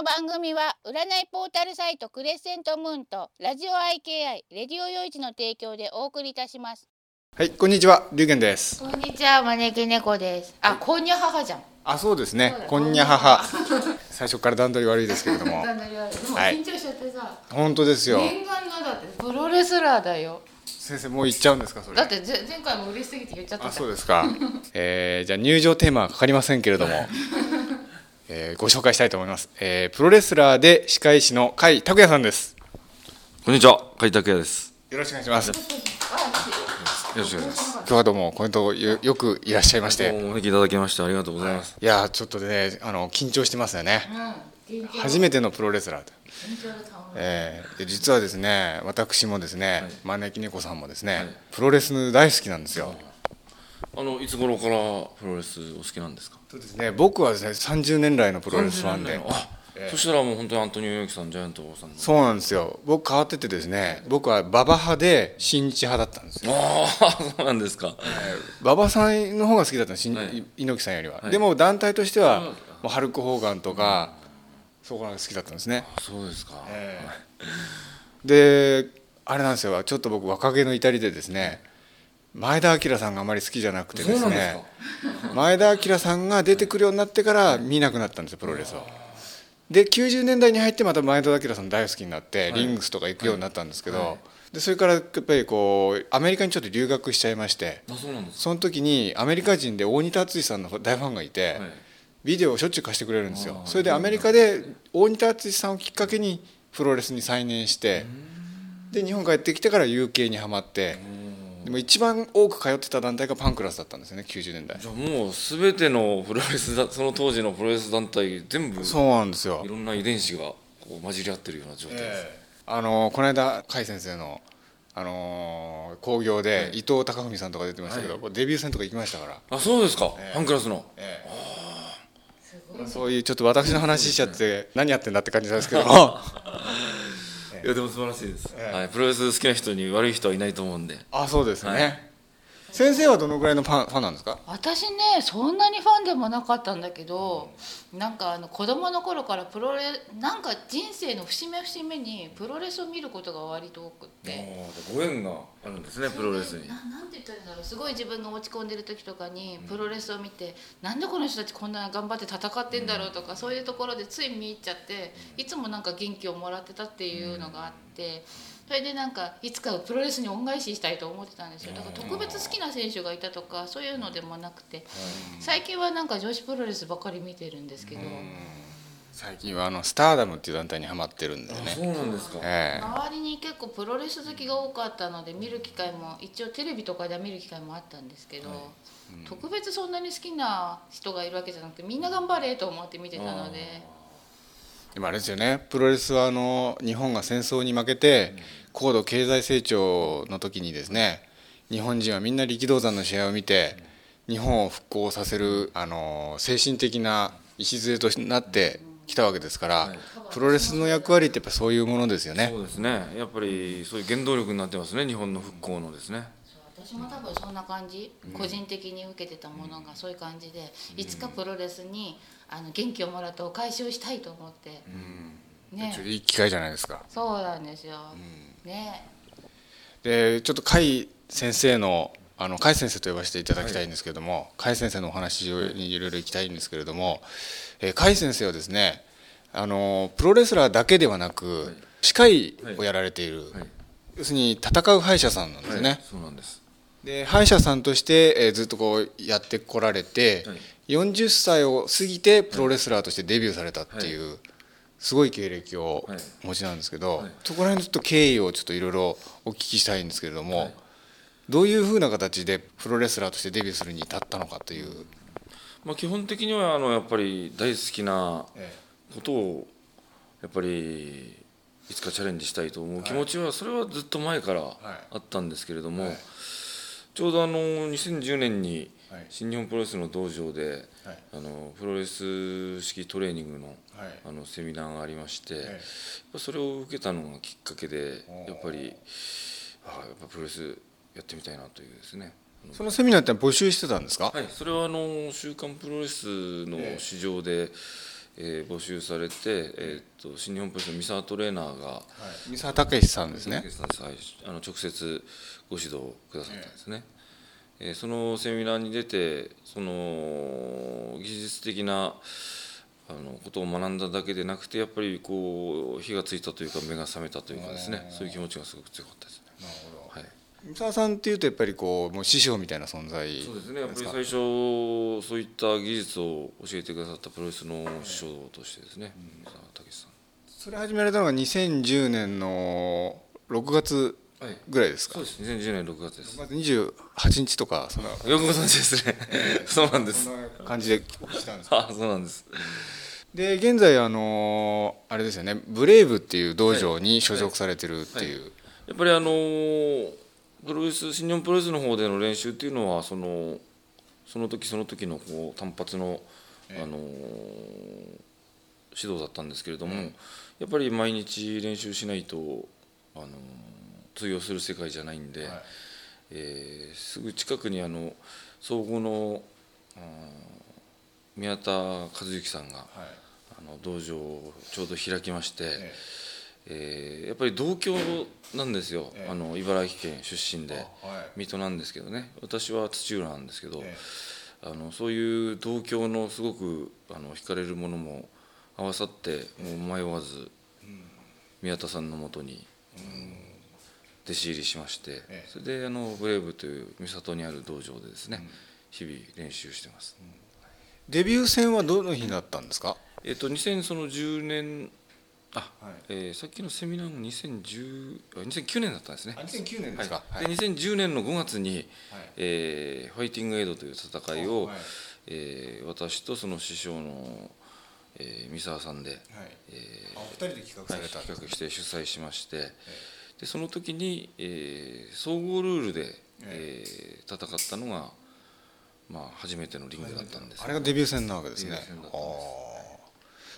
の番組は占いポータルサイトクレッセントムーンとラジオ IKI レディオヨイチの提供でお送りいたしますはい、こんにちは、龍玄です。こんにちは招き猫ですあ、こんにゃ母じゃんあ、そうですね。こんにゃ母。最初から段取り悪いですけれども。でもはい緊張しちゃってさ、本当ですよ。念願のだってプロレスラーだよ先生、もう行っちゃうんですか、それ。だってぜ前回も嬉しすぎて言っちゃってあ、たそうですか。えー、じゃあ入場テーマはかかりませんけれども。えー、ご紹介したいと思います。えー、プロレスラーで歯科医師の甲斐拓也さんです。こんにちは、海拓也です。よろしくお願いします。よろしくお願いします。今日はどうもコメントよよくいらっしゃいまして。お招きいただきましてありがとうございます。いやー、ちょっとね、あの緊張してますよね。うん初めてのプロレスラーで。緊張でたまらないえーで実はですね私もですね、招き猫さんもですね、プロレス大好きなんですよ、あのいつ頃からプロレスお好きなんですか？そうですね。僕はですね30年来のプロレスファンで。あ、そしたらもう本当にアントニオ猪木さん、ジャイアントさんの。そうなんですよ。僕変わっててですね僕は馬場派で新日派だったんですよ。ああ、そうなんですか。馬場さんの方が好きだったの新、はい。猪木さんよりは、はい。でも団体としてはもうハルク・ホーガンとか、そこが好きだったんですね。そうですか。であれなんですよ。ちょっと僕若気の至りでですね前田明さんがあまり好きじゃなくてですね。前田明さんが出てくるようになってから見なくなったんですよプロレスを。で90年代に入ってまた前田明さん大好きになって、リングスとか行くようになったんですけど、でそれからやっぱりこうアメリカにちょっと留学しちゃいましてあ、その時にアメリカ人で大仁田敦さんの大ファンがいて、はい。ビデオをしょっちゅう貸してくれるんですよ。それでアメリカで大仁田敦さんをきっかけにプロレスに再燃してで日本帰ってきてから UK にはまってでも一番多く通ってた団体がパンクラスだったんですよね90年代。じゃあもうすべてのプロレスだ、その当時のプロレス団体全部いそうなんですよろんな遺伝子がこう混じり合ってるような状態。です。あのこの間甲斐先生のあの興行で伊藤孝文さんとか出てましたけど、デビュー戦とか行きましたから、あ、そうですか。ファンクラスの。そういうちょっと私の話しちゃって何やってんだって感じなんですけど。も いやでも素晴らしいです。はい、プロレス好きな人に悪い人はいないと思うんで。あそうですね、はい先生はどのぐらいのファンファンなんですか？私ねそんなにファンでもなかったんだけどなんかあの子供の頃からプロレなんか人生の節目節目にプロレスを見ることが割と多くって。ご縁があるんですね、プロレスに。ななんて言ったらいいんだろうすごい自分が落ち込んでる時とかにプロレスを見て、なんでこの人たちこんな頑張って戦ってんだろうとか、そういうところでつい見入っちゃっていつもなんか元気をもらってたっていうのがあってそれでなんかいつかプロレスに恩返ししたいと思ってたんですよ。だから特別好きな選手がいたとかそういうのでもなくて。最近はなんか女子プロレスばっかり見てるんですけど。最近はあのスターダムっていう団体にはまってるんでね。そうなんですか。ええ。周りに結構プロレス好きが多かったので見る機会も一応テレビとかでは見る機会もあったんですけど、特別そんなに好きな人がいるわけじゃなくてみんな頑張れと思って見てたので。でもあれですよね。プロレスはあの日本が戦争に負けて高度経済成長の時にですね日本人はみんな力道山の試合を見て日本を復興させるあの精神的な礎となってきたわけですから、プロレスの役割ってやっぱそういうものですよね。そうですね。やっぱりそういう原動力になってますね、日本の復興のですね。私も多分そんな感じ、個人的に受けてたものがそういう感じで、いつかプロレスにあの元気をもらってお返しをしたいと思って、ねちょっといい機会じゃないですかそうなんですよ、ねでちょっと甲斐先生のあの甲斐先生と呼ばせていただきたいんですけれども、甲斐先生のお話にいろいろ行きたいんですけれども、えー甲斐先生はですねあのプロレスラーだけではなく、歯科医をやられている、はい。要するに戦う歯医者さんなんですよね、はいそうなんです。で歯医者さんとして、えーずっとこうやってこられて、はい40歳を過ぎてプロレスラーとしてデビューされたっていう、すごい経歴をはい。お持ちなんですけど、はい。そこら辺のちょっと経緯をちょっといろいろお聞きしたいんですけれども、はい。どういうふうな形でプロレスラーとしてデビューするに至ったのかという、まあ基本的にはあのやっぱり大好きなえことをやっぱりいつかチャレンジしたいと思う。気持ちはそれはずっと前からあったんですけれども、はい。ちょうどあの2010年にはい。新日本プロレスの道場で、はい。あのプロレス式トレーニングのはい。あのセミナーがありまして、えやっぱそれを受けたのがきっかけでやっぱりあやっぱプロレスやってみたいなというですね。そのセミナーって募集してたんですか、はい、それはあの週刊プロレスの市場で、えーえー、募集されて、えー、と新日本プロレスの三沢トレーナーが、はい、三沢武さんですね。あの直接ご指導くださったんですね、えー、えー、そのセミナーに出てその技術的なあのことを学んだだけでなくてやっぱりこう火がついたというか目が覚めたというかですね。そういう気持ちがすごく強かったですね。なるほど。はい。三沢さんっていうとやっぱりこうもう師匠みたいな存在そうですね。やっぱり最初そういった技術を教えてくださったプロレスの師匠としてですね、三沢武さん。それ始められたのが2010年の6月ぐらいですか、はい、そうです2010年6月です。6月28日とかそのよくご存知ですね。そうなんです。感じでしたんです あそうなんです。で現在あのあれですよね。ブレイブっていう道場に所属されてるっていう、はい。はい、やっぱりあのプロレス新日本プロレスの方での練習っていうのはそのその時その時のこう単発の、あの指導だったんですけれども、やっぱり毎日練習しないと、あの通用する世界じゃないんで、はい、えー、すぐ近くにあの総合の宮田和幸さんが、はい、あの道場をちょうど開きまして、ええ。ー、やっぱり同郷なんですよ、えあの茨城県出身で、はい、水戸なんですけどね。私は土浦なんですけど、え、あのそういう同郷のすごくあの惹かれるものも合わさってもう迷わず、宮田さんのもとに、弟子入りしまして、それであのブレイブという三郷にある道場でですね、日々練習してます、デビュー戦はどの日だったんですか？えっと2010年あ、はい、えー、さっきのセミナーも2010 2009年だったんですね。2009年ですか。はい、で2010年の5月に、はい、えー、ファイティングエイドという戦いを、はい、えー、私とその師匠の、えー、三沢さんで、はい。えー、あお二人で企画された、はい、企画して主催しまして、でその時に、えー、総合ルールで、えー、戦ったのが、まあ、初めてのリングだったんです、あれがデビュー戦なわけですね。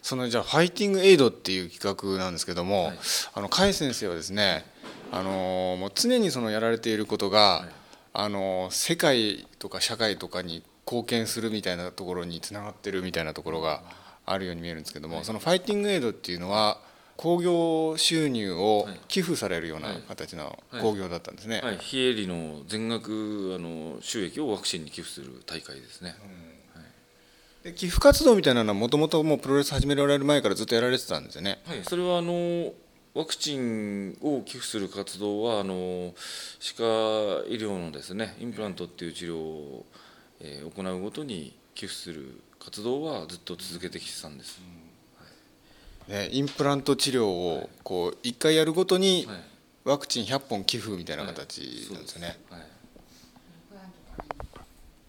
そのじゃあファイティングエイドっていう企画なんですけども、はい、あの甲斐先生はですねあのもう常にそのやられていることが、はい、あの世界とか社会とかに貢献するみたいなところにつながってるみたいなところがあるように見えるんですけども、はい、そのファイティングエイドっていうのは興行収入を寄付されるような形の興行だったんですね、はい。非営利の全額あの収益をワクチンに寄付する大会ですね、うん。で寄付活動みたいなのはもともともうプロレス始められる前からずっとやられてたんですよね。はい、それはあのワクチンを寄付する活動はあの歯科医療のですねインプラントっていう治療を、えー、行うごとに寄付する活動はずっと続けてきてたんです。うん。はい、ね、インプラント治療をこう1回やるごとにワクチン100本寄付みたいな形なんですよね。はい。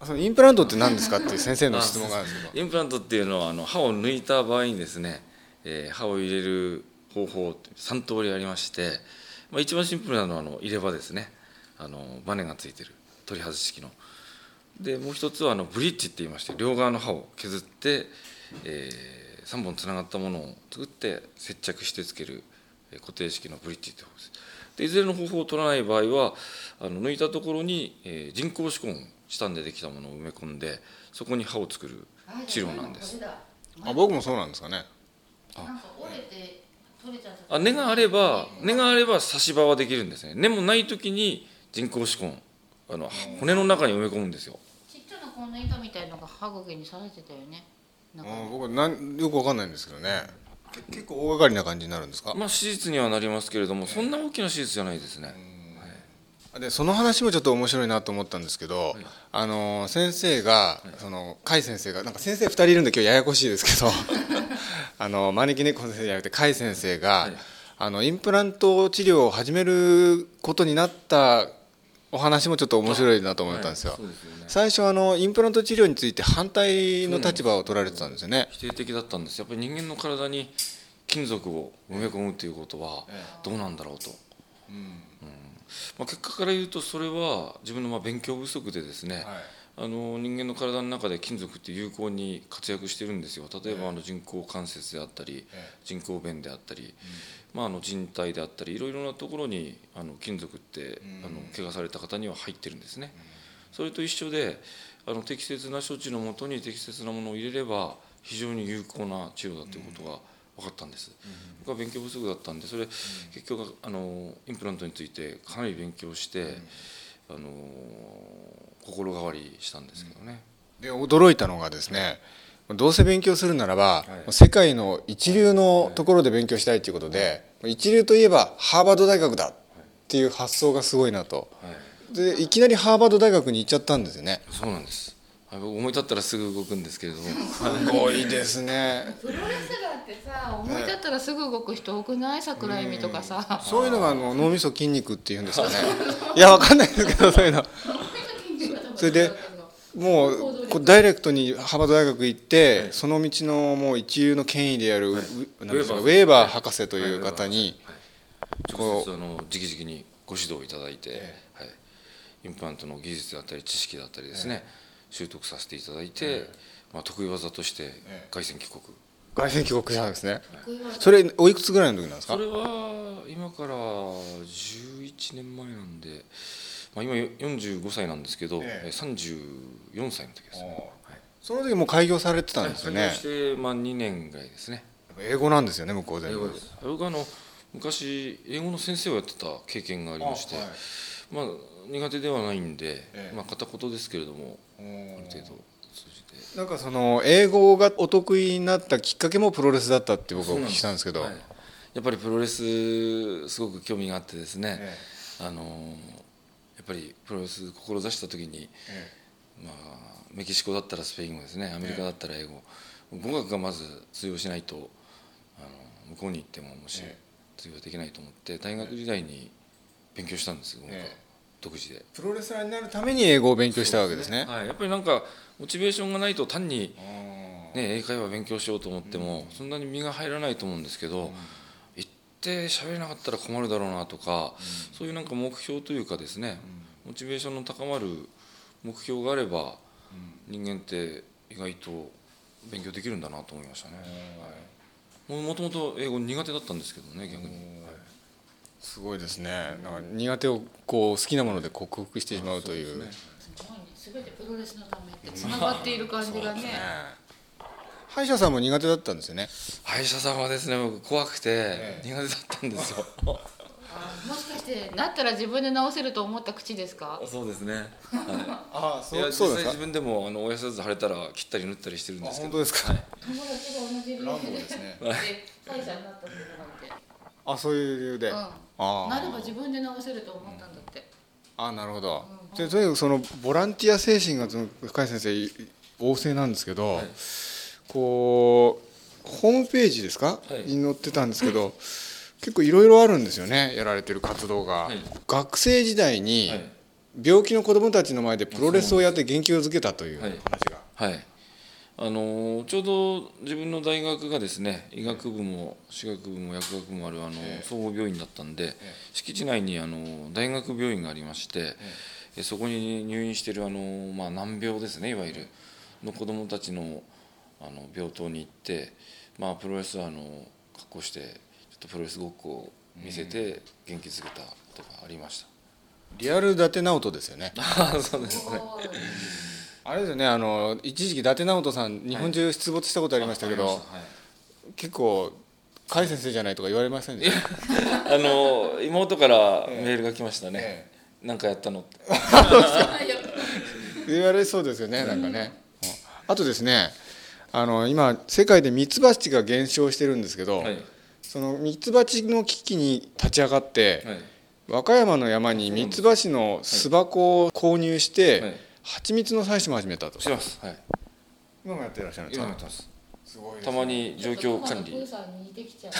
そのインプラントって何ですかっていう先生の質問があるんですけど。インプラントっていうのはあの歯を抜いた場合にですね、えー、歯を入れる方法3通りありまして、まあ、一番シンプルなのはあの入れ歯ですね。あのバネがついてる取り外し式の。でもう一つはあのブリッジって言いまして両側の歯を削って、えー、3本つながったものを作って接着してつける固定式のブリッジって方です。でいずれの方法を取らない場合はあの抜いたところに、えー、人工歯根チタンでできたものを埋め込んでそこに歯を作る治療なんです。あ僕もそうなんですかね。あ。根があれば根があれば差し歯はできるんですね。根もない時に人工歯根あの骨の中に埋め込むんですよ。ちっちゃなこんな板みたいのが歯茎にされてたよねあ僕なんよくわかんないんですけどね。結構大掛かりな感じになるんですか？まあ手術にはなりますけれどもそんな大きな手術じゃないですね、でその話もちょっと面白いなと思ったんですけど、はい、あの先生が、はい、その甲斐先生がなんか先生2人いるんで今日ややこしいですけど あの招き猫先生じゃなくて甲斐先生が、はい、あのインプラント治療を始めることになったお話もちょっと面白いなと思ったんですよ。すよね、最初あのインプラント治療について反対の立場を取られてたんですよね。否定的だったんです。やっぱり人間の体に金属を埋め込むということはどうなんだろうと。うんまあ、結果から言うとそれは自分のまあ勉強不足でですね、はい、あの人間の体の中で金属って有効に活躍してるんですよ。例えばあの人工関節であったり、人工弁であったり、まあ、あの人体であったりいろいろなところにあの金属ってあの怪我された方には入ってるんですね。それと一緒であの適切な処置のもとに適切なものを入れれば非常に有効な治療だということが分かったんです、僕は勉強不足だったんでそれ結局あのインプラントについてかなり勉強して、あの心変わりしたんですけどね、で驚いたのがですねどうせ勉強するならば、はい。世界の一流のところで勉強したいということで、一流といえばハーバード大学だっていう発想がすごいなと。はい、でいきなりハーバード大学に行っちゃったんですよね。そうなんです。思い立ったらすぐ動くんですけれども。すごいですね。プロレスラーってさ思い立ったらすぐ動く人多くない？桜井美とかさ。そういうのがあの脳みそ筋肉っていうんですかね。いやわかんないですけどそういうのそれでもうこうダイレクトにハーバード大学行って、その道のもう一流の権威である、ウウェーバーェーバー博士という方に、直接あの直々にご指導いただいて、はい、インプラントの技術だったり知識だったりですね、習得させていただいて、まあ、得意技として凱旋帰国、凱旋帰国したんですね。それおいくつぐらいの時なんですか？それは今から11年前なんで、まあ、今45歳なんですけど、ええ。え34歳の時です。ね、はい。その時もう開業されてたんですよね。開業して、まあ、2年ぐらいですね。英語なんですよね向こうで。英語です。僕はあの昔英語の先生をやってた経験がありましてあはい。まあ苦手ではないんで、ええ。まあ、片言ですけれどもある程度通じて。なんかその英語がお得意になったきっかけもプロレスだったって僕はお聞きしたんですけど。はい。やっぱりプロレスすごく興味があってですね、えあのやっぱりプロレス志した時に、えまあ、メキシコだったらスペイン語ですね。アメリカだったら英語、語学がまず通用しないとあの向こうに行ってももしえ通用できないと思って大学時代に勉強したんです語学、ええ独自で、プロレスラーになるために英語を勉強したわけですね。はい、やっぱりなんかモチベーションがないと単に、あね、英会話勉強しようと思っても、そんなに身が入らないと思うんですけど、行って喋れなかったら困るだろうなとか、そういうなんか目標というかですね、モチベーションの高まる目標があれば、人間って意外と勉強できるんだなと思いましたね、はい、もともと英語苦手だったんですけどね逆に、はい。すごいですね。なんか苦手をこう好きなもので克服してしまうという。すごいね全てプロレスのためってつながっている感じがね歯医者さんも苦手だったんですよね。歯医者さんはですね僕怖くてえ苦手だったんですよ。あもしかしてなったら自分で直せると思った口ですか？そうですね、はい。ああいやそうですか？実際自分でもあの親知らず腫れたら切ったり縫ったりしてるんあですけど。本当ですか、友達が同じ理由ですね。で歯医者になったっていうのがい。てあそういう理由で、あうん、あなれば自分で直せると思ったんだって、あなるほど、でとにかくそのボランティア精神がその深井先生旺盛なんですけど、はいこうホームページですか、はい。に載ってたんですけど結構いろいろあるんですよねやられてる活動が、はい。学生時代にはい。病気の子どもたちの前でプロレスをやって元気をづけたというはい話が、はい。あのーちょうど自分の大学がですね医学部も歯学部も薬学部もあるあの、総合病院だったんで、敷地内にあの大学病院がありまして、えそこに入院しているあの、まあ、難病ですねいわゆる。の子どもたちのあの病棟に行って、まあ、プロレスラーの格好してちょっとプロレスごっこを見せて元気づけたことがありました。リアル伊達直人ですよね。あそうですね。あれですよねあの一時期伊達直人さん日本中出没したことありましたけど、はい。結構甲斐先生じゃないとか言われませんでした？あの妹からメールが来ましたね。え「なんかやったの?」って。言われそうですよねなんかね、うん。あとですねあの今世界でミツバチが減少してるんですけど、はい。そのミツバチの危機に立ち上がって、はい。和歌山の山にミツバチの巣箱を購入して、はい。蜂蜜の採取も始めたと。してます。はい。今もやってらっしゃるんですか今もやってます。すごいですたまに状況管理。さんに似てきちゃう。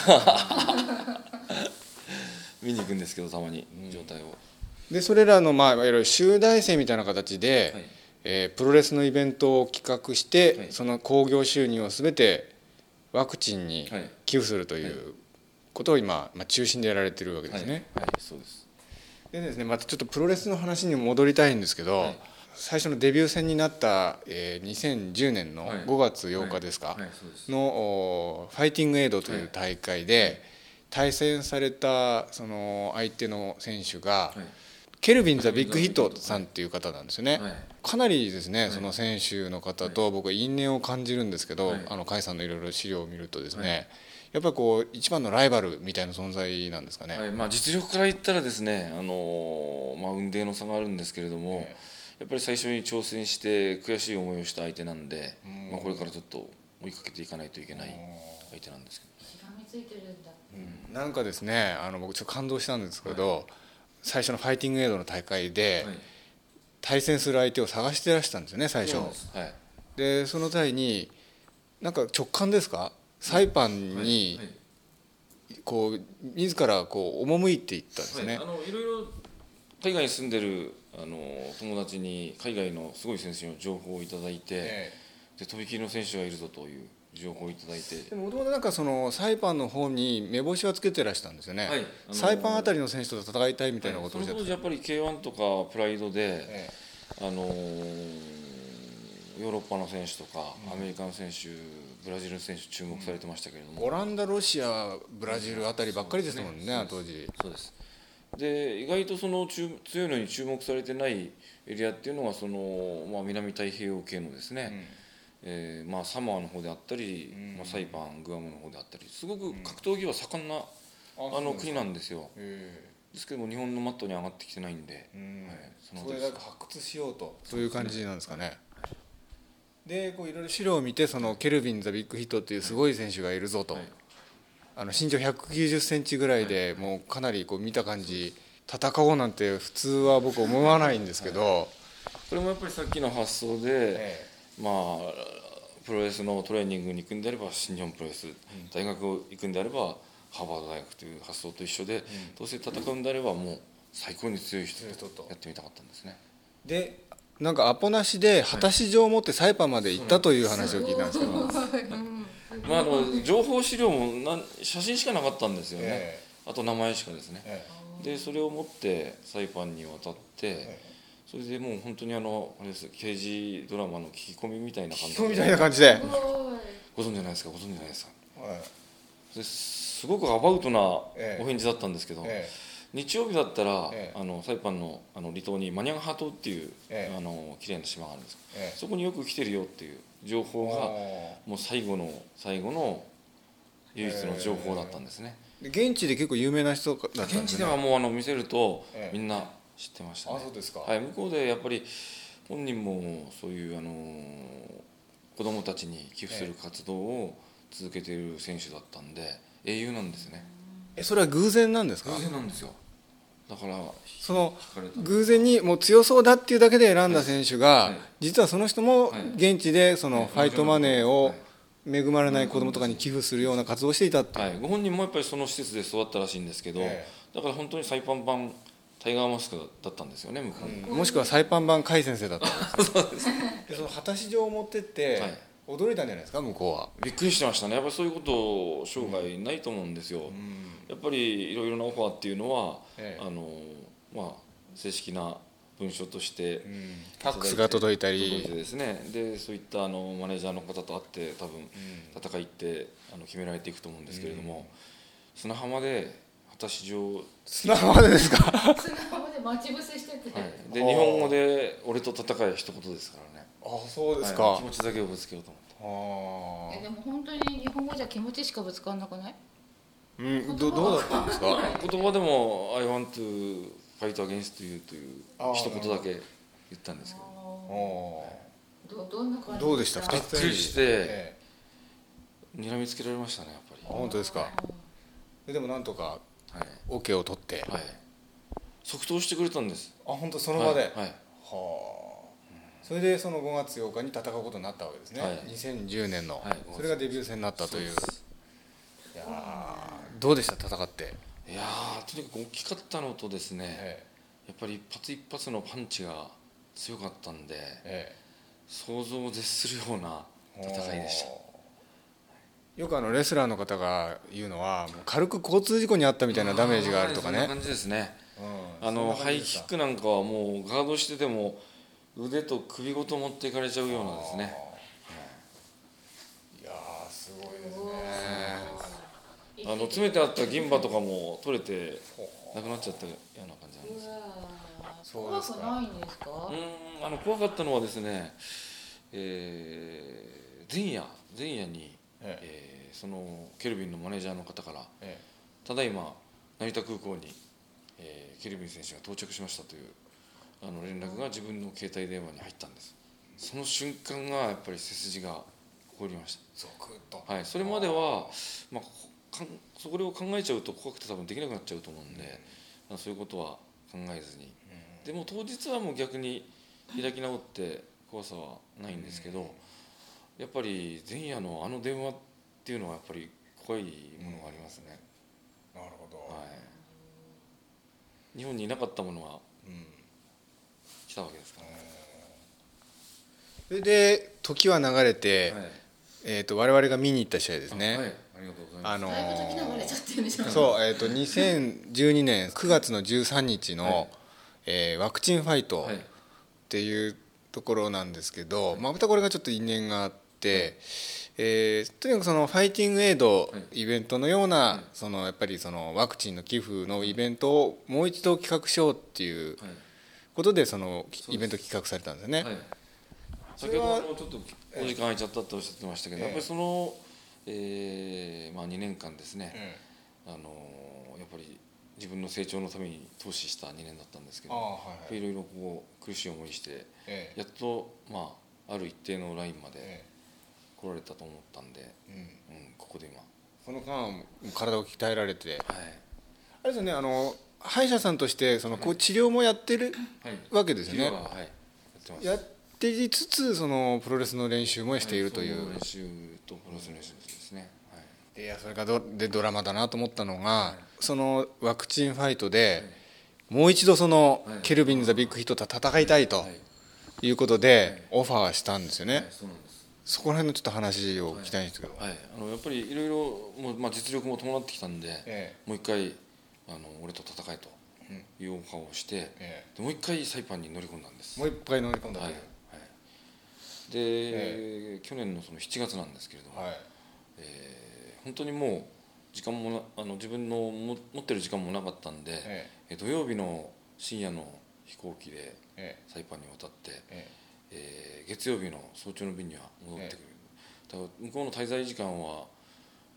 見に行くんですけどたまに状態を、でそれらの、まあ、いわゆる集大成みたいな形で、はいえープロレスのイベントを企画して、はい。その興行収入を全てワクチンにはい。寄付するということを今、まあ、中心でやられてるわけですね。はい、はい、そうです。でですねまたちょっとプロレスの話に戻りたいんですけど、はい。最初のデビュー戦になった、えー2010年のはい。5月8日ですか、のおファイティングエイドという大会で、対戦されたその相手の選手が、はい。ケルビン・ザ・ビッグヒットさんっていう方なんですよね、はいかなりですね、い。その選手の方と僕は因縁を感じるんですけど、はい。あの甲斐さんのいろいろ資料を見るとですね、はい。やっぱりこう一番のライバルみたいな存在なんですかね、はい。まあ、実力から言ったらですね、あのーまあ、運命の差があるんですけれども、えやっぱり最初に挑戦して悔しい思いをした相手なんで、まあ、これからちょっと追いかけていかないといけない相手なんですけど、しがみついてるんだ。なんかですねあの僕ちょっと感動したんですけど、最初のファイティングエイドの大会で、はい対戦する相手を探してらしたんですよね最初。です。はい。でその際になんか直感ですか？サイパンにはい。こう自らこう赴いていったんですね、はい、あのいろいろ海外に住んでるあの友達に海外のすごい選手の情報をいただいて、えでとびきりの選手がいるぞという情報をいただいて。えでもともとなんかそのサイパンの方に目星はつけてらしたんですよね、はい。あのサイパンあたりの選手と戦いたいみたいなことをおっしゃってその当時やっぱり K1 とかプライドで、えあのヨーロッパの選手とか、アメリカの選手ブラジルの選手注目されてましたけれども、オランダロシアブラジルあたりばっかりですもんねそうです。当時そうです。で意外とその注強いのに注目されてないエリアっていうのがその、まあ、南太平洋系のですね、えーまあ、サモアの方であったり、まあ、サイパングアムの方であったりすごく格闘技は盛んな、あの国なんですよ。えですけども日本のマットに上がってきてないんで、えはい、そのそれだけ発掘しようと。そういう感じなんですかね。でこういろいろ資料を見てそのケルビン・ザ・ビッグヒットっていうすごい選手がいるぞと、はい。あの身長190センチぐらいでもうかなりこう見た感じ戦おうなんて普通は僕思わないんですけど、これもやっぱりさっきの発想で、えまあプロレスのトレーニングに行くんであれば新日本プロレス、大学行くんであればハーバード大学という発想と一緒で、どうせ戦うんであればもう最高に強い人とやってみたかったんですね。えでなんかアポなしで果たし状を持ってサイパンまで行ったという話を聞いたんですけど、まあ、あの情報資料もなん写真しかなかったんですよね、えあと名前しかですね、えでそれを持ってサイパンに渡って、えそれでもう本当にあのあれです刑事ドラマの聞き込みみたいな感じそうみたいな感じで、すご存知じゃないですか？ご存知ないですか？はい。ですごくアバウトなええ。お返事だったんですけど、え日曜日だったら、ええ。あのサイパンのあの離島にマニャンハ島っていう、ええ。あの綺麗な島があるんです、ええ。そこによく来てるよっていう情報がもう最後の最後の唯一の情報だったんですね、で現地で結構有名な人だったん現ですね。地ではもうあの見せると、ええ。みんな知ってましたね。あそうですか、はい、向こうでやっぱり本人もそういうあの子供たちに寄付する活動を続けている選手だったんで英雄なんですね。えそれは偶然なんですか？偶然なんですよ。だからその偶然にもう強そうだっていうだけで選んだ選手が、はい。実はその人もはい。現地でそのファイトマネーをはい。恵まれない子供とかに寄付するような活動をしていたってはい、ご本人もやっぱりその施設で育ったらしいんですけど、え。だから本当にサイパン版タイガーマスクだったんですよね向こうに、もしくはサイパン版甲斐先生だった そうです。でその果たし状を持ってって、はい。驚いたんじゃないですか？向こうは、びっくりしてましたね。やっぱりそういうこと生涯ないと思うんですよ、やっぱりいろいろなオファーっていうのは、ええ。あのまあ正式な文書として、ファックスが届いたり。届いてですね。でそういったあのマネージャーの方と会って多分戦いってあの決められていくと思うんですけれども、砂浜で果たし状、はい、砂浜でですか？砂浜で待ち伏せしてて、で日本語で「俺と戦え」一言ですからね。あそうですか、はい。気持ちだけをぶつけようと思って。あえでも本当に日本語じゃ気持ちしかぶつかんなくない？ーうんどどうだったんですか？言葉でも「I want to fight against you」という一言だけ言ったんですけど。おどどんな感じどうでした？びっくりしてえ睨みつけられましたねやっぱり。本当ですか。でもなんとかはい。OK を取って、はい。即答してくれたんです。あ本当その場で、はいはい。はあ。それでその5月8日に戦うことになったわけですね、はい。2010年の、はいそれがデビュー戦になったという。そうです。いやーどうでした？戦って、いやーとにかく大きかったのとですね、えやっぱり一発一発のパンチが強かったんでええ。想像を絶するようなえ戦いでしたよくあのレスラーの方が言うのはもう軽く交通事故に遭ったみたいなダメージがあるとかね。そんな感じですね。うん。あのハイキックなんかはもうガードしてても腕と首ごと持っていかれちゃうようなですね。いやーすごいですおね。ーあの詰めてあった銀歯とかも取れてなくなっちゃったような感じなんです。怖くないんですか？うんあの怖かったのはですね、えー前夜前夜に、ええ。ーそのケルビンのマネージャーの方からえただいま成田空港に、えーケルビン選手が到着しましたというあの連絡が自分の携帯電話に入ったんです。その瞬間がやっぱり背筋が凍りましゾクッと。た、はい、それまでは、まあ、かんそこを考えちゃうと怖くて多分できなくなっちゃうと思うんで、まあ、そういうことは考えずに。でも当日はもう逆に開き直って怖さはないんですけど、やっぱり前夜のあの電話っていうのはやっぱり怖いものがありますね、なるほど、はい、日本にいなかったものがうん来たわけですから、それで時は流れて、はい。えー、と我々が見に行った試合ですね、はい、ありがとうございます。あのだいぶ時流れちゃってるんでしょ。そう、えー、と2012年9月の13日の、はい。えーワクチンファイトはい。っていうところなんですけど、まあ、またこれがちょっと因縁があって、えーとにかくそのファイティングエイドはい。イベントのような、はいそのやっぱりそのワクチンの寄付のイベントをもう一度企画しようっていうはい。ことでそのす。イベント企画されたんですよね。はい、先ほどもちょっとお時間空いちゃったっておっしゃってましたけど、ええ。やっぱりその、えーまあ、2年間ですね、あのやっぱり自分の成長のために投資した2年だったんですけどはいろいろこう苦しい思いしてええ。やっと、まあ、ある一定のラインまでえ来られたと思ったんで、えうん。うん、ここで今、その間体を鍛えられて。はい。あれですよねあの歯医者さんとしてそのこう治療もやってるはい、わけですよね。ははい、やってます。やっていつつそのプロレスの練習もしているという。練習とプロレスの練習ですね、はい。いやそれがどでドラマだなと思ったのがそのワクチンファイトでもう一度そのはい。ケルビン・ザ・ビッグヒットと戦いたいとはい。い。うことでオファーしたんですよはいねそうなんですそこら辺のちょっと話を聞きたいんですけど。はい、あのやっぱりいろいろもう、まあ、実力も伴ってきたんで、えもう一回あの俺と戦えというオファーをして、えでもう一回サイパンに乗り込んだんです。もう一回乗り込んだ。とはい。はい、で、去年のその7月なんですけれども、はい。えー本当にもう時間もなあの自分のも持ってる時間もなかったんで、ええ。土曜日の深夜の飛行機でえ。サイパンに渡って、ええー月曜日の早朝の便には戻ってくる、だから向こうの滞在時間はも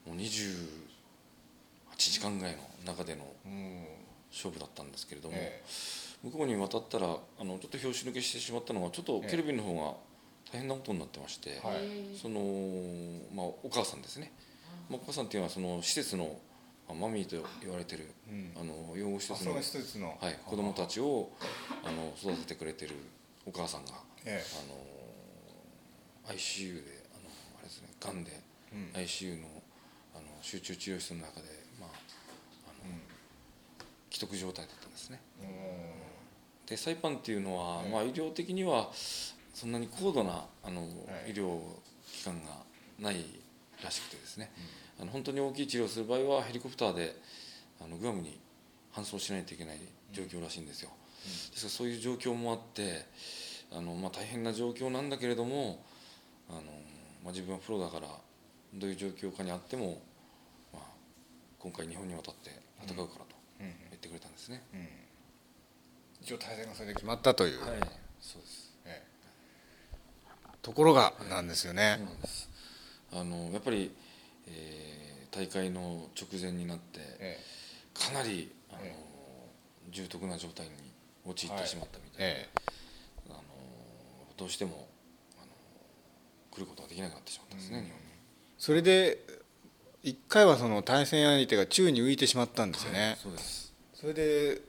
う28時間ぐらいの中での勝負だったんですけれども、え向こうに渡ったらあのちょっと拍子抜けしてしまったのがちょっとケルビンの方が大変なことになってまして、その、まあ、お母さんですね、まあ、お母さんっていうのはその施設の、まあマミーと言われてる、うん。あの養護施設の、あその施設の。はい、子供たちをあの育ててくれてるお母さんが、えあの ICU であのあれですねがんで、うん。ICU のあの集中治療室の中で、まあ、あの既得状態だったんですね。えでサイパンっていうのは、まあ、医療的にはそんなに高度なあの、はい。医療機関がないらしくてですね、あの本当に大きい治療をする場合はヘリコプターであのグアムに搬送しないといけない状況らしいんですよ、ですからそういう状況もあってあの、まあ、大変な状況なんだけれどもあの、まあ、自分はプロだからどういう状況下にあっても、まあ、今回日本に渡って戦うからとうん。言ってくれたんですね、うん。一応対戦がそれで決まったという、はい。そうです。ええ。ところがなんですよね。そう、なんです。あのやっぱり、えー大会の直前になってえかなりあの、え重篤な状態に陥ってしまったみたいで、どうしてもあの来ることができなくなってしまったんですね、日本に。それで一回はその対戦相手が宙に浮いてしまったんですよね、はいそうです。それで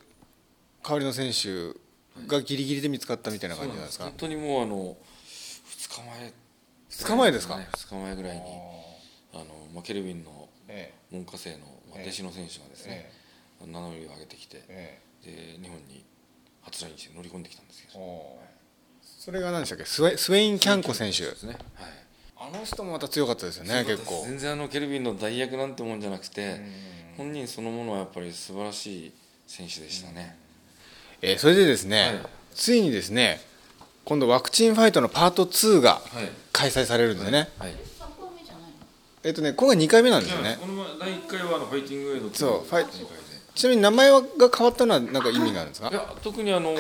代わりの選手がギリギリで見つかったみたいな感じなんですか、本当にもうあの2日前。2日前ですか、ね、2日前ぐらいにあの、まあ、ケルビンのえ門下生の、弟子の選手がですね、名乗りを上げてきて、ええ。で日本に初来日して乗り込んできたんですけど。おそれが何でしたっけ？スウェスウェイン・キャンコ選手。ですね、はい。あの人もまた強かったですよね結構。全然あのケルビンの代役なんてもんじゃなくて本人そのものはやっぱり素晴らしい選手でしたね、えーそれでですね、はい。ついにですね今度ワクチンファイトのパート2がはい。開催されるんですね、はい。3本目じゃないの？えっとね今回2回目なんですよね。この前第1回はあのファイティングエイドっていそうファイちなみに名前が変わったのは何か意味があるんですか？いや特にあの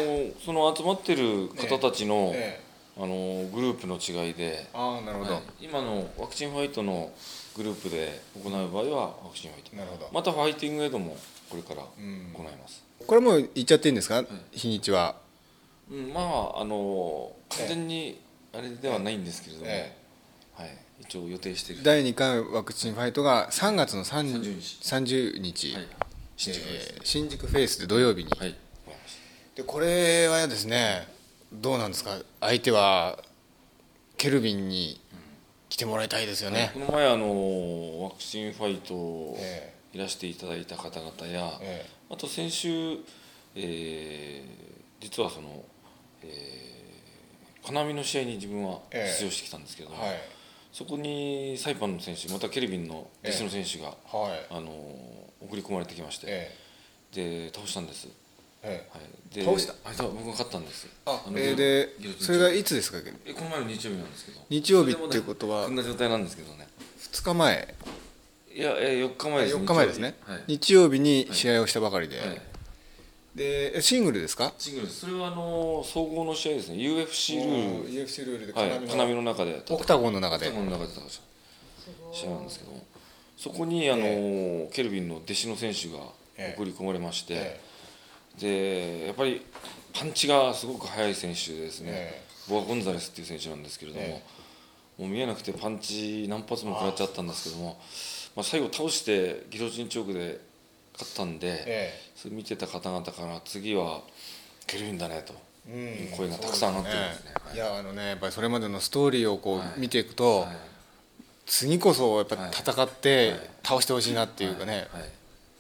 その集まってる方たちの、えあのグループの違いで、ああなるほど、はい。今のワクチンファイトのグループで行う場合はワクチンファイト。なるほど。またファイティングエイドもこれから行ん。います、これもう言っちゃっていいんですか、日にちは。うんまああの完全にあれではないんですけれども、えはい、一応予定している。第2回ワクチンファイトが3月の30 30日。30日、はい新宿です、えー新宿フェイスで土曜日に、はい。でこれはですねどうなんですか？相手はケルビンに来てもらいたいですよたね、この前あのワクチンファイトえいらしていただいた方々や、えあと先週、えー実はその、えー金網の試合に自分はええ。出場してきたんですけれども、はい。そこにサイパンの選手またケルビンの弟子の選手が、はい。あの送り込まれてきまして、えで倒したんです、ええ。はい、で倒した？あそう僕が勝ったんです。あのえーでギロチンそれがいつですか？えこの前の日曜日なんですけど。日曜日っていうことは？こんな状態なんですけどね。2日前？いや、えー、4日前です。4日前ですね。日曜日。はい、日曜日に試合をしたばかりで、はい。でシングルですか？シングルです。それはあの総合の試合ですね。UFC ルール。UFC ルールではい、金網のの中でオクタゴンの中で。オクタゴンの中で戦う試合なんですけどもそこにあの、ケルビンの弟子の選手がええ。送り込まれまして、えでやっぱりパンチがすごく速い選手でですね、えボア・ゴンザレスっていう選手なんですけれども、えもう見えなくてパンチ何発も食らっちゃったんですけどもまあ、最後倒してギロチンチョークで勝ったんで、えそれ見てた方々から次はケルビンだねとえうん。声がたくさん上がってるんですね。いやあのねやっぱりそれまでのストーリーをこうはい。見ていくと、はい次こそやっぱり戦ってはい。倒してほしいなっていうかね、はい。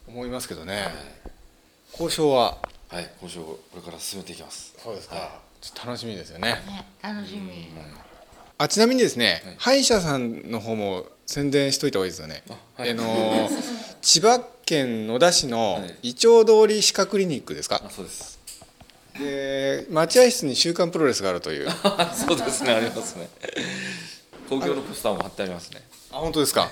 思いますけどね、はい。交渉は？はい、交渉をこれから進めていきます。そうですか。ちょっと楽しみですよね。ね楽しみ、あちなみにですね、はい。歯医者さんの方も宣伝しといた方がいいですよね。あはい。あのー千葉県野田市のはい。イチョウ通り歯科クリニックですか？あ、そうです。で待合室に「週刊プロレス」があるという。あ そうですね、ありますね。公共のポスターも貼ってありますね。本当ですか？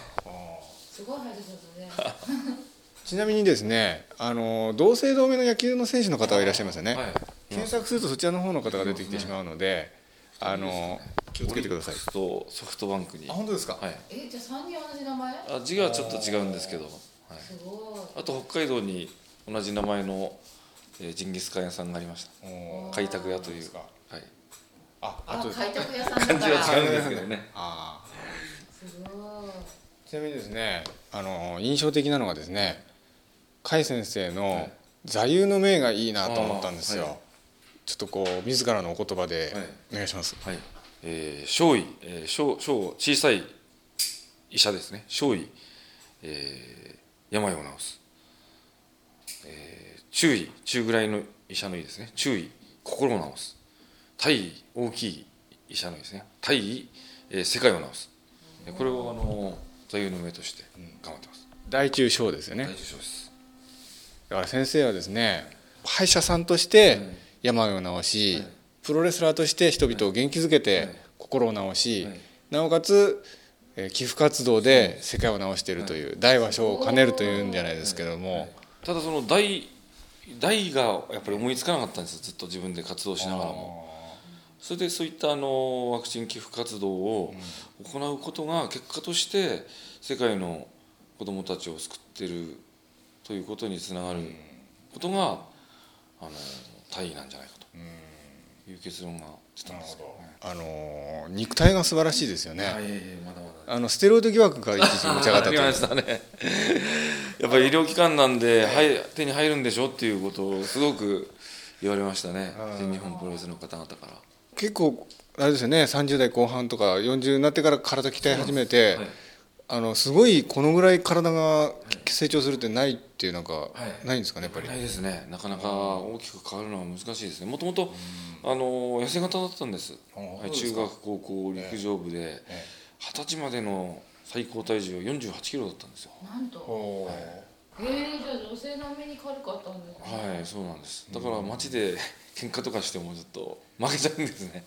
すごい入ってたね ちなみにですねあの同姓同名の野球の選手の方がいらっしゃいますよね、はい。検索するとそちらの方の方が出てきてしまうので、あの気をつけてくださいとソフトバンクに。あ本当ですか、はい。えじゃあ三人同じ名前？あ、字がちょっと違うんですけど。はい。すごいあと北海道に同じ名前の、えージンギスカン屋さんがありました。開拓屋というか。はい。あああと開拓屋さんだ漢字からは違うんですけどね。あすごいちなみにですねあの印象的なのがですね甲斐先生のはい座右の銘がいいなと思ったんですよ、はいちょっとこう自らのお言葉ではいお願いします、はい。えー、少尉、えー、小小小さい医者ですね。少尉、えー、病を治す。えー、中尉、中ぐらいの医者の医ですね。中尉、心を治す。大尉、大きい医者の医ですね。大尉、えー、世界を治す。えーこれをあの座右の銘として頑張ってます。大中小ですよね。大受賞です。だから先生はですね歯医者さんとして病を治し、はい。プロレスラーとして人々を元気づけてはい。心を治し、はい。なおかつえー寄付活動で世界を治しているという大は小を兼ねるというんじゃないですけども、ただその大大がやっぱり思いつかなかったんですよ。ずっと自分で活動しながらもそれでそういったあのワクチン寄付活動を行うことが結果として世界の子どもたちを救っているということにつながることがあの大義なんじゃないかという結論が出たんですよね。あのー肉体が素晴らしいですよね、あのステロイド疑惑が一時持ち上がったと ね。やっぱり医療機関なんで、はい、手に入るんでしょっていうことをすごく言われましたね。全日本プロレスの方々から結構あれですよね30代後半とか40になってから体鍛え始めて、はい。あのすごいこのぐらい体が成長するってないっていうなんか、い。ないんですかねやっぱり、ないですね。なかなか大きく変わるのは難しいですね。もともとあの痩せ型だったんです、あはい、中学高校陸上部で。二十歳までの最高体重は48キロだったんですよ。なんと。おー。えー、じゃあ女性並みに軽かったんですね。はいそうなんです。だから街で喧嘩とかしてもちょっと負けちゃうんですね。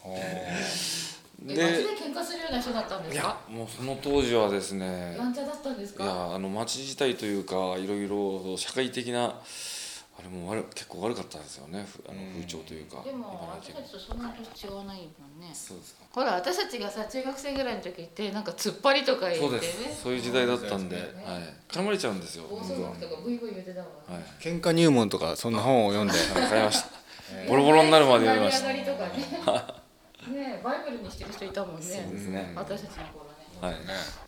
で喧嘩するような人だったんでいやもうその当時はですねやんちゃだったんですいかやあの町自体というかいろいろ社会的なあれも悪結構悪かったんですよね。ふあの風潮というかでも私たちとそんな年違わないもんね。そうですか。ほら私たちがさ中学生ぐらいの時ってなんか突っ張りとか言ってね。そうです。そういう時代だったんで、ね。はい、絡まれちゃうんですよ。暴走族とかブイブイ言ってたわはい。喧嘩入門とかそんな本を読んではい。買いましたボロボロになるまで読みました。ねねバイブルにしてる人いたもんね。そうですね。私たちの頃ね。はい。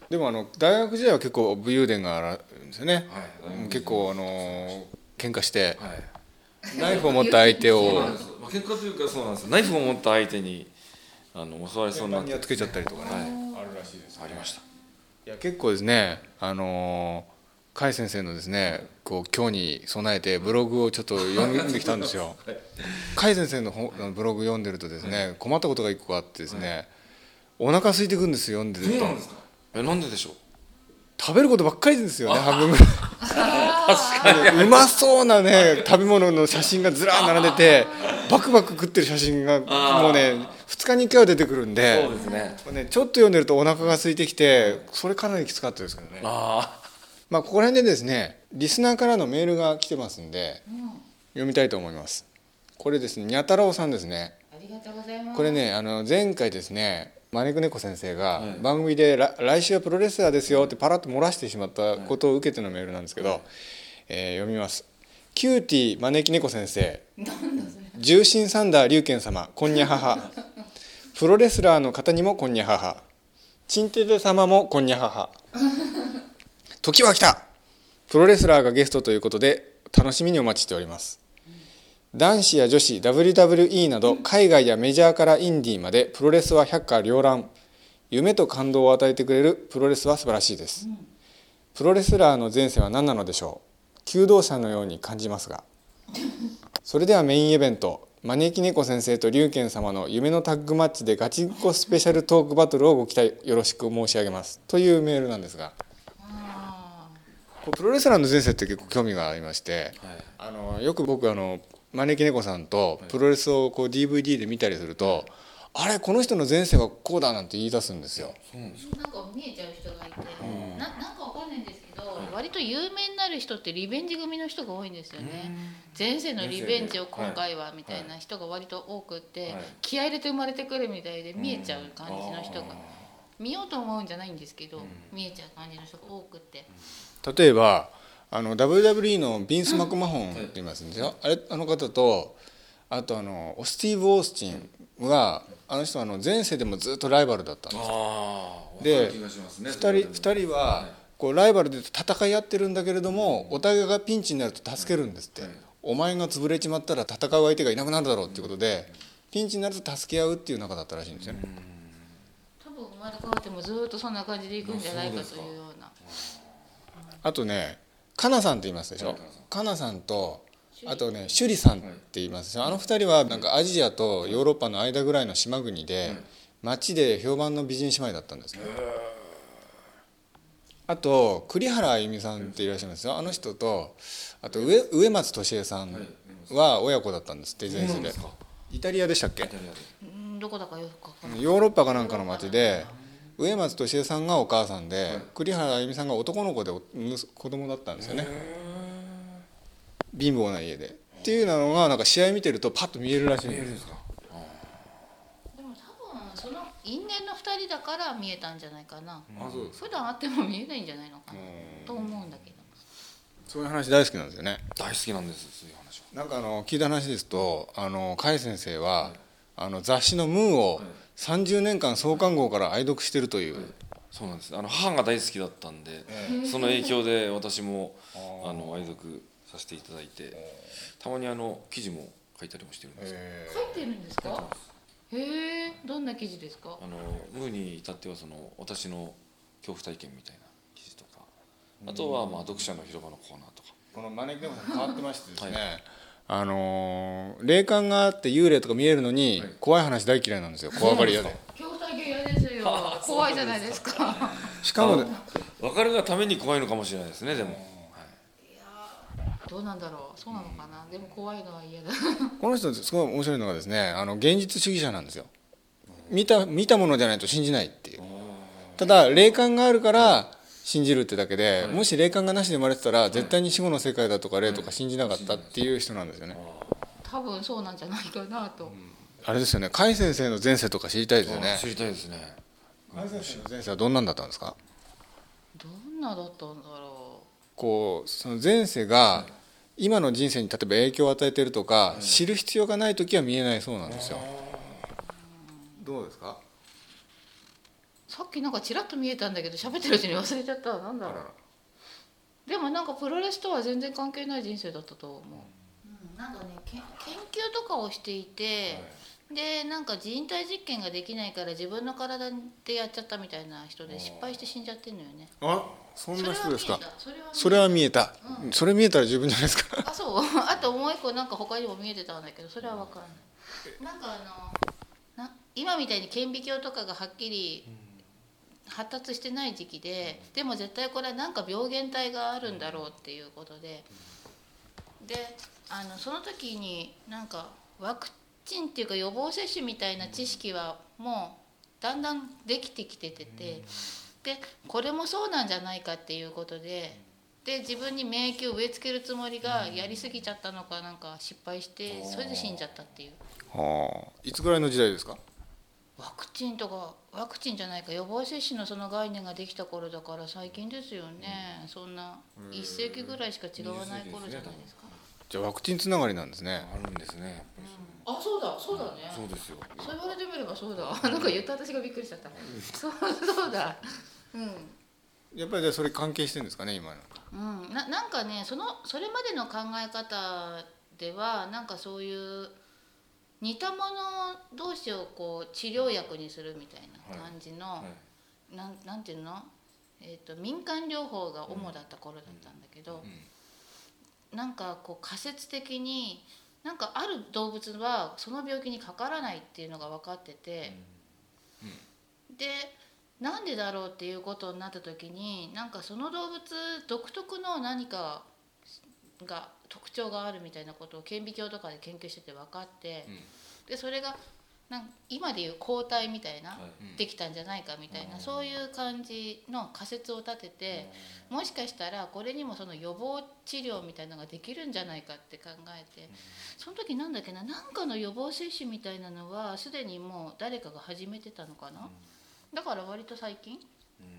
でもあの大学時代は結構武勇伝があるんですよね、はい。結構あの喧嘩してはい。ナイフを持った相手を喧嘩というかそうなんです。ナイフを持った相手にあの襲われそうになって。にやっつけちゃったりとかね、はい。あるらしいです。ありました。いや結構ですね。あの甲斐先生のですねこう今日に備えてブログをちょっと読んできたんですよ。甲斐先生の本ブログ読んでるとですね困ったことが一個あってですねお腹空いてくるんですよ読んでるとか？えなんででしょう？食べることばっかりですよね半分。ぐらいうまそうなね食べ物の写真がずらー並んでてバクバク食ってる写真がもうね2日に1回は出てくるんでそうですね。ね、ちょっと読んでるとお腹が空いてきてそれかなりきつかったですけどね。あまあここら辺でですねリスナーからのメールが来てますんで読みたいと思います。これですねにゃ太郎さんですね。ありがとうございます。これねあの前回ですね招く猫先生がはい。番組で来来週はプロレスラーですよ」ってパラッと漏らしてしまったことを受けてのメールなんですけど、えー読みます「キューティー招き猫先生。重心サンダー龍賢様こんにゃ母プロレスラーの方にもこんにゃ母チンテテ様もこんにゃ母時は来た。プロレスラーがゲストということで楽しみにお待ちしております。男子や女子 WWE など海外やメジャーからインディーまでプロレスは百花繚乱。夢と感動を与えてくれるプロレスは素晴らしいです。プロレスラーの前世は何なのでしょう。求道者のように感じますが。それではメインイベント。招き猫先生と龍賢様の夢のタッグマッチでガチンコスペシャルトークバトルをご期待よろしく申し上げます。というメールなんですが。プロレスラーの前世って結構興味がありましてあはい。あのよく僕あの招き猫さんとプロレスをこう DVD で見たりすると、あれこの人の前世はこうだなんて言い出すんですよ。なんか見えちゃう人がいて、ななんかわかんないんですけど、割と有名になる人ってリベンジ組の人が多いんですよね。前世のリベンジを今回はみたいな人が割と多くって、はい。気合い入れて生まれてくるみたいで見えちゃう感じの人が、見ようと思うんじゃないんですけど、見えちゃう感じの人が多くって、例えばあの WWE のビンス・マクマホンって言いますんですよ、あれあの方とあとあのスティーブ・オースティンはあの人はあの前世でもずっとライバルだったんですよ。ああで分かる気がしますね2人二人はこうライバルで戦い合ってるんだけれどもお互いがピンチになると助けるんですって、お前が潰れちまったら戦う相手がいなくなるだろうっていうことでピンチになると助け合うっていう仲だったらしいんですよね、多分生まれ変わってもずっとそんな感じでいくんじゃないかというようなあとねかなさんって言いますでしょ？かなさんとあとね趣里さんって言いますでしょ？あの二人はなんかアジアとヨーロッパの間ぐらいの島国で町で評判の美人姉妹だったんですねあと栗原あゆみさんっていらっしゃいますよ。あの人とあと上上松俊恵さんは親子だったんです。って前世で。イタリアでしたっけ？どこだかよくわかヨーロッパかなんかの町で上松俊恵さんがお母さんで栗原あゆみさんが男の子で子供だったんですよね。貧乏な家で。っていうのがなんか試合見てるとパッと見えるらしいんです。ですか？でも多分その因縁の2人だから見えたんじゃないかな、うです普段会っても見えないんじゃないのかな。と思うんだけど。そういう話大好きなんですよね。大好きなんですそういう話は。なんかあの聞いた話ですとあの甲斐先生は、あの雑誌の「ムー」を30年間創刊号から愛読してるという、そうなんです。あの母が大好きだったんで、その影響で私もあの愛読させていただいてたまにあの記事も書いたりもしてるんです。けど、書いてるんですか？へえ。どんな記事ですか？あのムーに至ってはその私の恐怖体験みたいな記事とか。あとはまあ読者の広場のコーナーとか。この招き猫さん変わってましてですね、はいあのー霊感があって幽霊とか見えるのに、怖い話大嫌いなんですよ。怖がり屋で。恐怖体験嫌ですよ。怖いじゃないですか。しかもね分かるがために怖いのかもしれないですねでも、はいどうなんだろう。そうなのかな、でも怖いのは嫌だ。この人すごい面白いのがですねあの現実主義者なんですよ。見た見たものじゃないと信じないっていう。ただ霊感があるから信じるってだけで、もし霊感がなしで生まれてたら、絶対に死後の世界だとか霊とか信じなかったっていう人なんですよね、多分そうなんじゃないかなと、あれですよね。甲斐先生の前世とか知りたいですよね。知りたいですね。甲斐先生の前世はどんなんだったんですか？どんなだったんだろこうその前世が今の人生に例えば影響を与えてるとか、知る必要がない時は見えないそうなんですよ。どうですか？うさっきなんかちらっと見えたんだけど喋ってるうちに忘れちゃった。なんだろう。でもなんかプロレスとは全然関係ない人生だったと思う、うん、なんかねけ研究とかをしていて、でなんか人体実験ができないから自分の体でやっちゃったみたいな人で失敗して死んじゃってんのよね。あそんな人ですか。それは見えた。それは見えた、それ見えた。ら十分じゃないですか。あそう？あともう一個なんか他にも見えてたんだけどそれは分かんない。なんかあのな今みたいに顕微鏡とかがはっきり発達してない時期ででも絶対これはなんか病原体があるんだろうっていうことでであのその時になんかワクチンっていうか予防接種みたいな知識はもうだんだんできてきてててでこれもそうなんじゃないかっていうことでで自分に免疫を植え付けるつもりがやりすぎちゃったのかなんか失敗してそれで死んじゃったっていう。はあ。いつぐらいの時代ですか？ワクチンとかワクチンじゃないか予防接種のその概念ができた頃だから最近ですよね。そんな1世紀ぐらいしか違わない頃じゃないですか。じゃあワクチンつながりなんですね。あるんですねやっぱり。あそうだそうだね。そうですよ。そう言われてみればそうだ。なんか言った私がびっくりしちゃった。そうそうだ。うん。やっぱりじゃあそれ関係してるんですかね今の。うん、ななんかねそのそれまでの考え方ではなんかそういう似たもの同士をこう治療薬にするみたいな感じの、はい。なんなんていうの、えー、と民間療法が主だった頃だったんだけど、なんかこう仮説的になんかある動物はその病気にかからないっていうのが分かってて、でなんでだろうっていうことになった時になんかその動物独特の何かが特徴があるみたいなことを顕微鏡とかで研究してて分かって、でそれがなん今でいう抗体みたいな、はい。できたんじゃないかみたいな、そういう感じの仮説を立てて、もしかしたらこれにもその予防治療みたいなのができるんじゃないかって考えて、その時なんだっけな何かの予防接種みたいなのはすでにもう誰かが始めてたのかな、だから割と最近、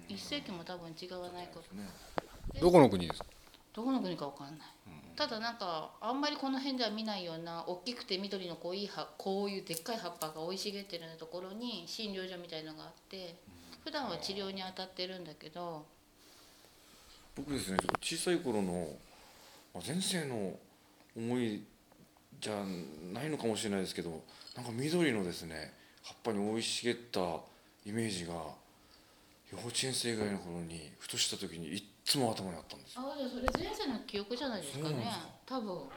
一世紀も多分違わないこと。どこの国ですか？どこの国かわかんない、ただなんかあんまりこの辺では見ないような大きくて緑の濃い葉こういうでっかい葉っぱが生い茂ってるところに診療所みたいのがあって普段は治療に当たってるんだけど僕ですねちょっと小さい頃のまあ前世の思いじゃないのかもしれないですけどなんか緑のですね葉っぱに生い茂ったイメージが幼稚園生以外の頃にふとした時にいっつも頭にあったんですよ。あじゃあそれ前世の記憶じゃないですかね。多分。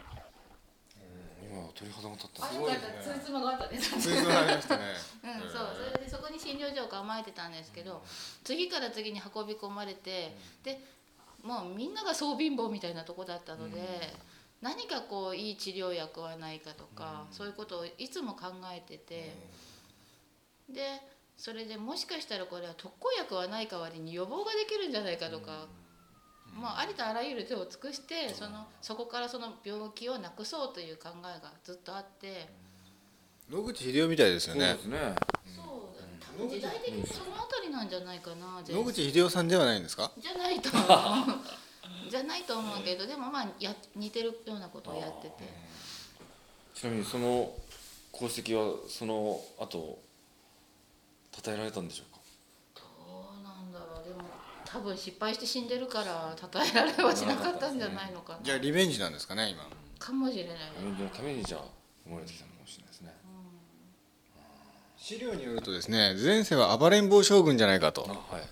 今鳥肌が立った。んあよかった。ついつまがあったね。そういうのありましたね。うん、そう。それでそこに診療所を構えてたんですけど次から次に運び込まれてでもうみんながそう貧乏みたいなとこだったので、何かこういい治療薬はないかとか、そういうことをいつも考えてて、でそれでもしかしたらこれは特効薬はない代わりに予防ができるんじゃないかとか、まあ、ありとあらゆる手を尽くしてそのそこからその病気をなくそうという考えがずっとあって。野口英世みたいですよね。そうですね。そうだ多分時代的にそのあたりなんじゃないかな野口英世さんではないんですか？じゃないと思う。じゃないと思うけどでもまあや似てるようなことをやってて。ちなみにその功績はその後称えられたんでしょうかどうなんだろうでも多分失敗して死んでるから称えられはしなかったんじゃないのかな。じゃあリベンジなんですかね今。かもしれないアメリカのためにじゃあ生まれてきたのかもしれないですね資料によるとですね前世は暴れん坊将軍じゃないかと。あはい。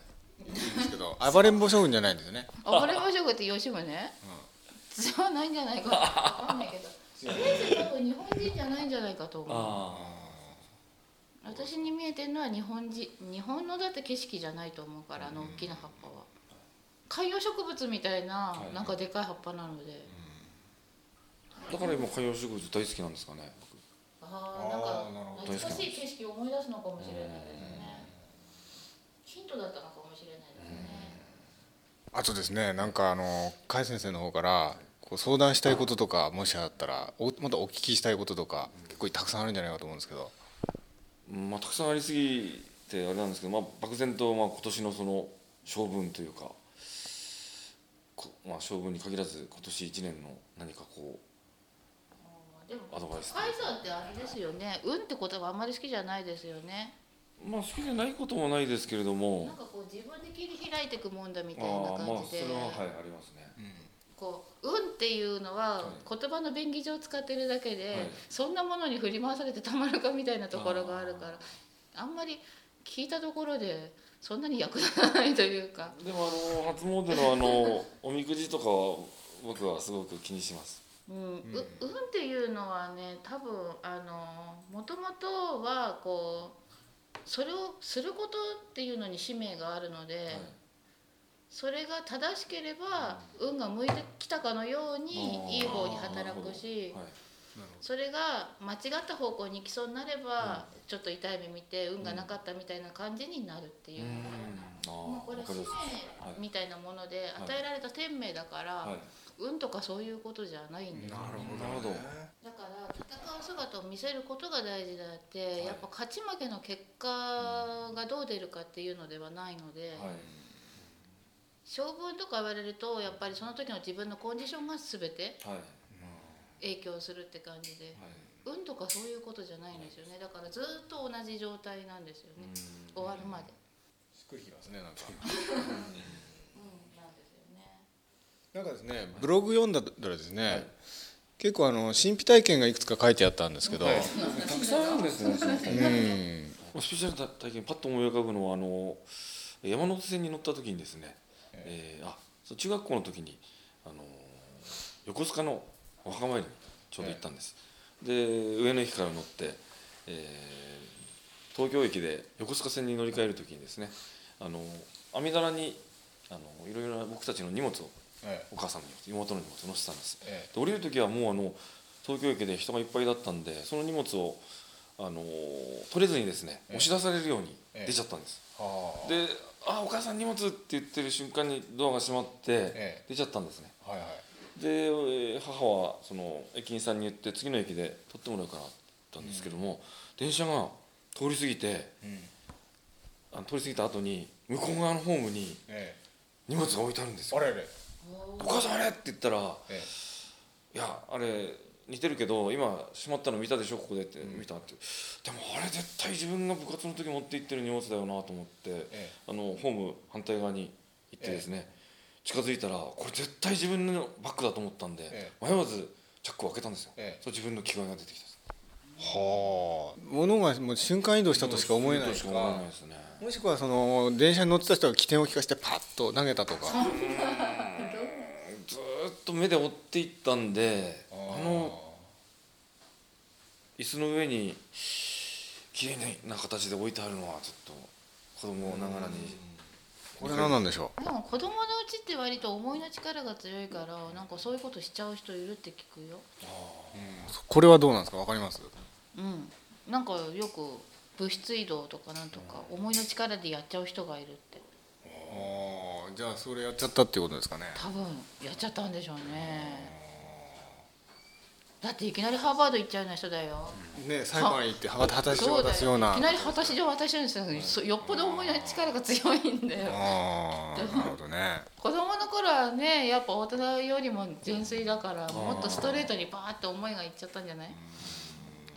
ですけど暴れん坊将軍じゃないんですよね。暴れましょうって吉宗、じゃないんじゃないかな分かんないけど。前世多分日本人じゃないんじゃないかと思う。あ私に見えてるのは日本人日本のだって景色じゃないと思うからあの大きな葉っぱは。観葉植物みたいなはい。なんかでかい葉っぱなので、あだから今観葉植物大好きなんですかねああなんかあーなるほ大大好きなんですしい景色を思い出すのかもしれないですね。ヒントだったのかもしれないですね。あとですねなんかあの甲斐先生の方からこう相談したいこととかもしあったらおまたお聞きしたいこととか結構たくさんあるんじゃないかと思うんですけど。うんまあ、たくさんありすぎてあれなんですけど、まあ、漠然とまあ今年のその性分というか、こまあ、性分に限らず今年1年の何かこでもアドバイス甲斐さんってあれですよね。運って言葉あんまり好きじゃないですよね。うまあ好きじゃないこともないですけれども。なんかこう自分で切り開いていくもんだみあたいなあまあ感じで、それははいありますね、こう運っていうのは言葉の便宜上使ってるだけで、はい。そんなものに振り回されてたまるかみたいなところがあるからあんまり聞いたところでそんなに役立たないというか。でもあの初詣のあの おみくじとかは僕はすごく気にします。うん、う運っていうのはね多分あのもともとはこうそれをすることっていうのに使命があるので、はいそれが正しければ運が向いてきたかのようにいい方に働くしはい。それが間違った方向に行きそうになればちょっと痛い目見て運がなかったみたいな感じになるっていう。あもうこれ使命みたいなもので与えられた天命だから、はい。運とかそういうことじゃないんですよなるほど。だから戦う姿を見せることが大事であって、いやっぱ勝ち負けの結果がどう出るかっていうのではないので、はい勝負とか言われるとやっぱりその時の自分のコンディションが全てはい。影響するって感じで、はい。運とかそういうことじゃないんですよね。だからずっと同じ状態なんですよね、終わるまで。しくりきますねなんか。うん、なんですよね。なんかですねブログ読んだらですね、結構あの神秘体験がいくつか書いてあったんですけど、たくさんあるんですねうんまあスペシャル体験パッと思い浮かぶのはあの山手線に乗った時にですね、えーあそう中学校の時にあの横須賀のお墓参りにちょうど行ったんです、で上野駅から乗って、えー東京駅で横須賀線に乗り換える時にですねあの網棚にあのいろいろな僕たちの荷物をえお母さんの荷物妹の荷物を載せたんです。えで降りる時はもうあの東京駅で人がいっぱいだったんでその荷物をあの取れずにですねええ。押し出されるようにええ出ちゃったんです、はあ。で「あお母さん荷物」って言ってる瞬間にドアが閉まってええ。出ちゃったんですね。はいはい。でえー母はその駅員さんに言って次の駅で取ってもらうからって言ったんですけども、電車が通り過ぎてうん。あの通り過ぎた後に向こう側のホームにえ荷物が置いてあるんですよ。えあれれ「お母さんあれ?」って言ったらえ。いやあれ似てるけど今しまったの見たでしょ？ここでって、見たって。でもあれ絶対自分が部活の時持って行ってる荷物だよなと思って、えあのホーム反対側に行ってですね、近づいたらこれ絶対自分のバッグだと思ったんで、え迷わずチャックを開けたんですよ、ええ。そう自分の着替えが出てきたんですはあ。物がもう瞬間移動したとしか思えないとしか思えないですねもしくはその電車に乗ってた人が起点を利かしてパッと投げたとか。ずーっと目で追っていったんであの椅子の上に綺麗な形で置いてあるのはちょっと子供ながらに。これ何なんでしょでも子供のうちって割と思いの力が強いからなんかそういうことしちゃう人いるって聞くよ。うこれはどうなんですか？わかります？うん。なんかよく物質移動とかなんとか思いの力でやっちゃう人がいるって。ああじゃあそれやっちゃったっていうことですかね？多分やっちゃったんでしょうねだっていきなりハーバード行っちゃうような人だよ。ね裁判行っては果たしをそうだ渡すような。いきなり果たし状渡してるんですよそよっぽど思いの力が強いんだよ。ああなるほどね。子供の頃はねやっぱ大人よりも純粋だからもっとストレートにバーって思いがいっちゃったんじゃない？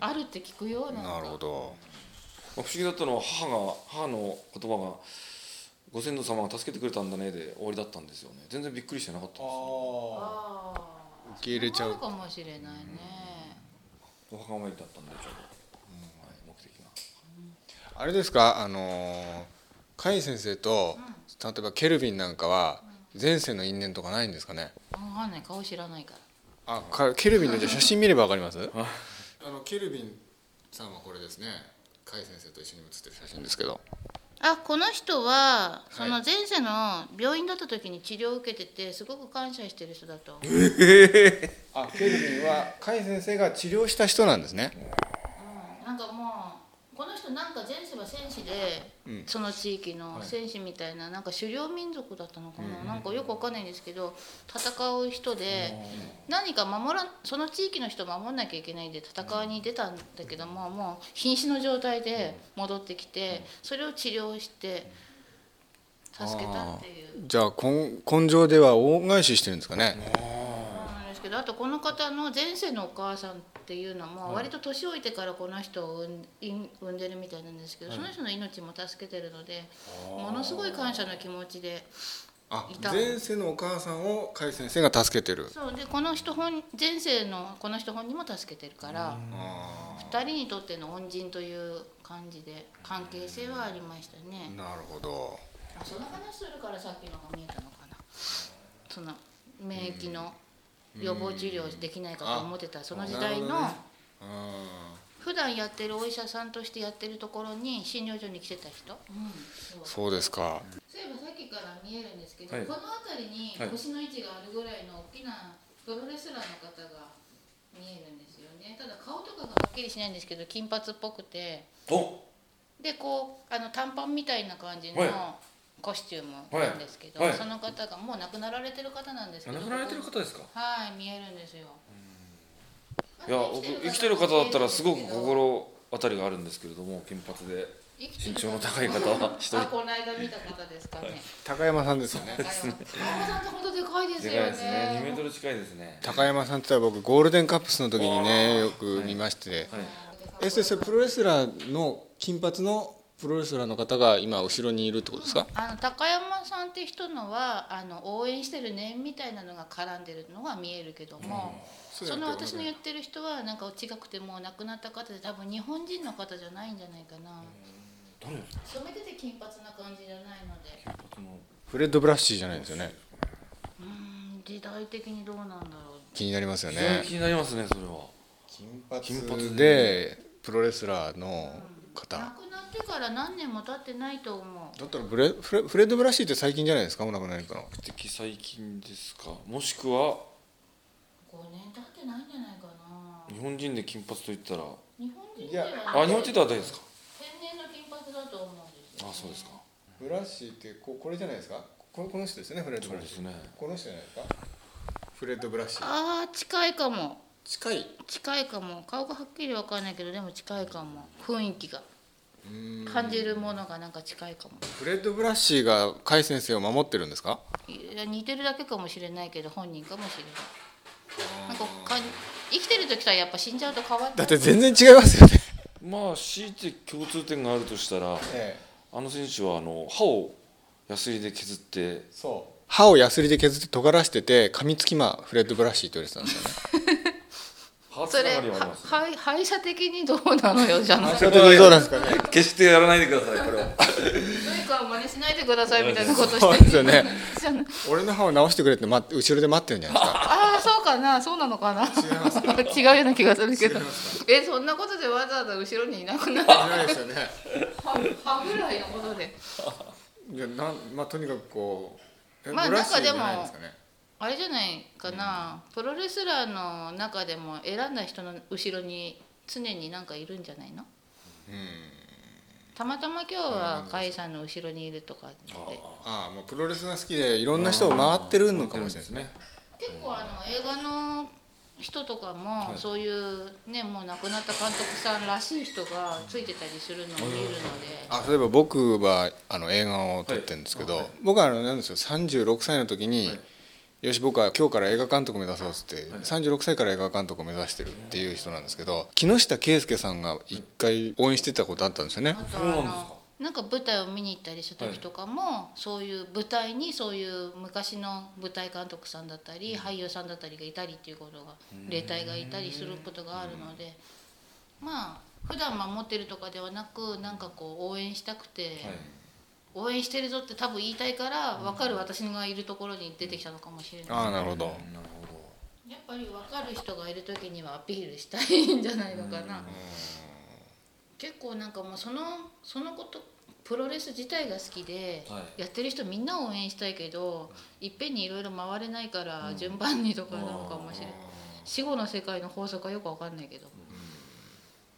あるって聞くよな。んかなるほど。まあ不思議だったのは母が母の言葉が「ご先祖様が助けてくれたんだね」で終わりだったんですよね。全然びっくりしてなかったんですよ。ああ受け入れちゃう。かもしれないね。お墓参りだったんでちょうど、はい、目的が。あれですか？あのー甲斐先生と例えばケルビンなんかは前世の因縁とかないんですかね？分かんない。顔知らないから。あかケルビンのじゃあ写真見ればわかります？あのケルビンさんはこれですね。甲斐先生と一緒に写ってる写真ですけどあこの人はその前世の病院だった時に治療を受けててすごく感謝してる人だと。あケルビンは甲斐先生が治療した人なんですね。なんかもうこの人なんか前世は戦士で、うん。その地域の戦士みたいななんか狩猟民族だったのかな、なんかよくわかんないんですけど戦う人で何か守らんその地域の人を守んなきゃいけないんで戦いに出たんだけどももう瀕死の状態で戻ってきてそれを治療して助けたっていう。じゃあ根根性では恩返ししてるんですかね？けどあとこの方の前世のお母さんっていうのも割と年老いてからこの人を産んでるみたいなんですけど、その人の命も助けてるのでものすごい感謝の気持ちであいた。前世のお母さんを甲斐先生が助けてる。そう。でこの人本前世のこの人本人も助けてるからあ2人にとっての恩人という感じで関係性はありましたね。ー。なるほど。あその話するからさっきのが見えたのかな。その免疫の予防治療できないかと思ってたその時代の普段やってるお医者さんとしてやってるところに診療所に来てた人、ーそうですか。そういえばさっきから見えるんですけど、はい。この辺りにはい。腰の位置があるぐらいの大きなプロレスラーの方が見えるんですよね。ただ顔とかがはっきりしないんですけど金髪っぽくて。お。でこうあの短パンみたいな感じのはいコスチュームなんですけど、はいはい。その方がもう亡くなられてる方なんですけど亡くなられてる方ですか？はい見えるんですよ。いや僕生きてる方だったらすごく心当たりがあるんですけれども金髪で。身長の高い方は。一人。あこの間見た方ですかね。高山さんですよね。高山さんって本当でかいですよね。でかいですね。2メートル近いですね。高山さんって僕ゴールデンカップスの時にねよく見まして、はい。え先生プロレスラーの金髪のプロレスラーの方が今後ろにいるってことですか？あの高山さんって人のはあの応援してる念みたいなのが絡んでるのが見えるけども、そうその私の言ってる人はなんか違くてもう亡くなった方で多分日本人の方じゃないんじゃないかな。誰ですか染めてて金髪な感じじゃないので。フレッド・ブラッシーじゃないですよね。うーん。時代的にどうなんだろう。気になりますよね。気になりますねそれは。金金髪で。プロレスラーの方、亡くなってから何年も経ってないと思う。だったらブレフレフレッド・ブラッシーって最近じゃないですか？お亡くなりかな比較的最近ですか？もしくは5年経ってないんじゃないかな。日本人で金髪といったら？日本人い。やではあ日本人では誰ですか？天然の金髪だと思うんですよ、あそうですか。ブラッシーってここれじゃないですか？ここの人ですよねフレッド・ブラッシ。ーそうですね。この人じゃないですか？フレッド・ブラッシ。ーああ近いかも。近い。近いかも。顔がはっきり分かんないけどでも近いかも。雰囲気が感じるものがなんか近いかも。フレッド・ブラッシーが甲斐先生を守ってるんですか？いや似てるだけかもしれないけど本人かもしれない。なんかか生きてる時とはやっぱ死んじゃうと変わっちゃう。だって全然違いますよね。まあ強いて共通点があるとしたらええ。あの選手はあの歯をヤスリで削ってそう。歯をヤスリで削って尖らしてて噛みつき魔フレッド・ブラッシーって言われてたんですよね それながりはありますねははい歯医者的にどうなのよじゃない。でどうなんですかね。決してやらないでくださいこれは。誰かを真似しないでくださいみたいなことしてそうですよね。俺の歯を直してくれって待って後ろで待ってるんじゃないですか。ああそうかなそうなのかな。違うような気がするけど。えそんなことでわざわざ後ろにいなくなるいないですよね。歯歯ぐらいのことで。いやなんまあとにかくこうえまあなんかでもじゃないんですかねあれじゃないかな、プロレスラーの中でも選んだ人の後ろに常になんかいるんじゃないの？たまたま今日は甲斐さんの後ろにいるとかって。ああもうプロレスが好きでいろんな人を回ってるのかもしれないですね。結構あの映画の人とかもそういうねもう亡くなった監督さんらしい人がついてたりするのを見るので。あ例えば僕はあの映画を撮ってるんですけど、僕はあのなんですよ36歳の時に、よし僕は今日から映画監督目指そうっつって、36歳から映画監督を目指してるっていう人なんですけど木下圭介さんが一回応援してたことあったんですよね。あとあそうなんですか。のなんか舞台を見に行ったりした時とかも、そういう舞台にそういう昔の舞台監督さんだったり、俳優さんだったりがいたりっていうことが霊体がいたりすることがあるのでまあ普段守ってるとかではなくなんかこう応援したくて、応援してるぞって多分言いたいから分かる私がいるところに出てきたのかもしれない。ああなるほど。なるほど。やっぱり分かる人がいる時にはアピールしたいんじゃないのかな、結構なんかもうそのそのことプロレス自体が好きで、はい。やってる人みんな応援したいけどいっぺんにいろいろ回れないから順番にとかなのかもしれない、死後の世界の法則はよく分かんないけど、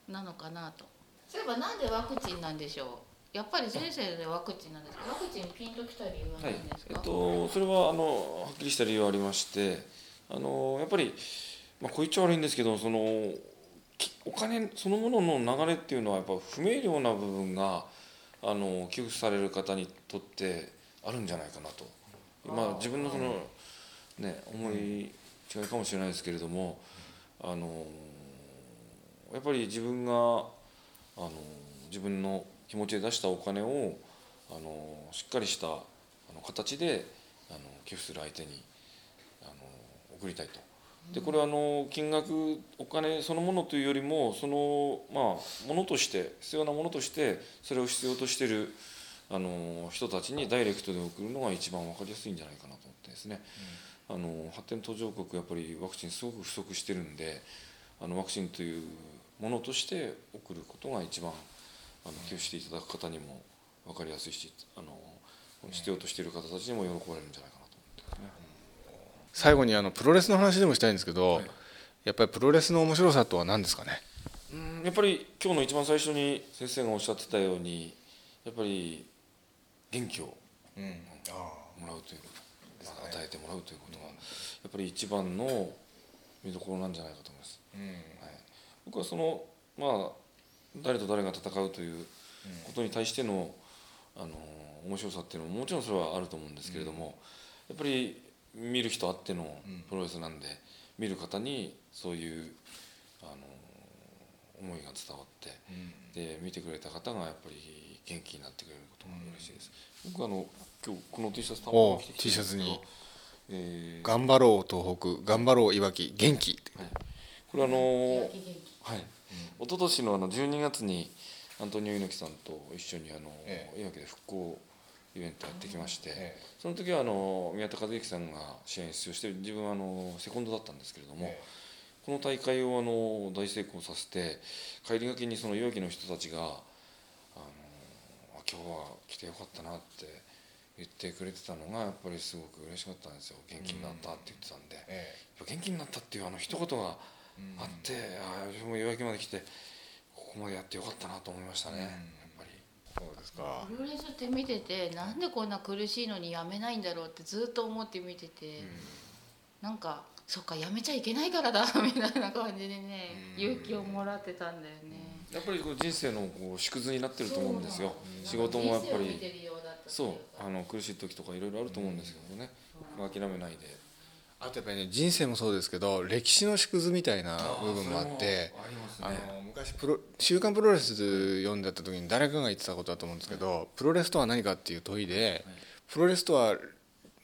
なのかなと。そういえばなんでワクチンなんでしょう？やっぱり前世でワクチンなんですか？ワクチンピンときた理由ははい何ですか、えっと、それはあのはっきりした理由はありましてあのやっぱり、まあ、こう言っちゃ悪いんですけどそのきお金そのものの流れっていうのはやっぱ不明瞭な部分があの寄付される方にとってあるんじゃないかなと、まあ、自分のその、ね、思い違いかもしれないですけれどもあのやっぱり自分があの自分の気持ちで出したお金をあのしっかりしたあの形であの寄付する相手にあの送りたいと。でこれはあの金額お金そのものというよりもそのまあものとして必要なものとしてそれを必要としているあの人たちにダイレクトで送るのが一番分かりやすいんじゃないかなと思ってですね、あの発展途上国やっぱりワクチンすごく不足してるんであのワクチンというものとして送ることが一番あの寄付していただく方にも分かりやすいしあの必要としている方たちにも喜ばれるんじゃないかなと思ってね。最後にあのプロレスの話でもしたいんですけど、はい。やっぱりプロレスの面白さとは何ですかね？うんやっぱり今日の一番最初に先生がおっしゃってたようにやっぱり元気をうん。もらうということ、まあ与えてもらうということがやっぱり一番の見どころなんじゃないかと思います、はい、僕はそのまあ誰と誰が戦うということに対しての、あの面白さっていうのももちろんそれはあると思うんですけれども、やっぱり見る人あってのプロレスなんで、見る方にそういうあの思いが伝わって、で見てくれた方がやっぱり元気になってくれることが嬉しいです、僕はあの今日この T シャツたま T シャツに。えー頑張ろう東北頑張ろういわき元気はい、これあのー元一昨年のあの12月にアントニオ猪木さんと一緒にあの、えいわきで復興イベントやってきまして、えその時はあの宮田和之さんが試合に出場して自分はあのセコンドだったんですけれども、えこの大会をあの大成功させて帰りがけにそのいわきの人たちがあのあ今日は来てよかったなって言ってくれてたのがやっぱりすごく嬉しかったんですよ。元気になったって言ってたんで、元気になったっていうあの一言があって、ああ自分も弱気まで来てここまでやってよかったなと思いましたね、やっぱり。そうですか。プロレスって見ててなんでこんな苦しいのにやめないんだろうってずっと思って見てて、なんかそっかやめちゃいけないからだ みたいな感じでね勇気をもらってたんだよね。やっぱりこう人生のこう縮図になってると思うんですよ。仕事もやっぱり。そうか。あの苦しい時とかいろいろあると思うんですけどね、諦めないであとやっぱりね人生もそうですけど歴史の縮図みたいな部分もあってあね。の昔プロ「週刊プロレス」読んでた時に誰かが言ってたことだと思うんですけど、プロレスとは何かっていう問いで、プロレスとは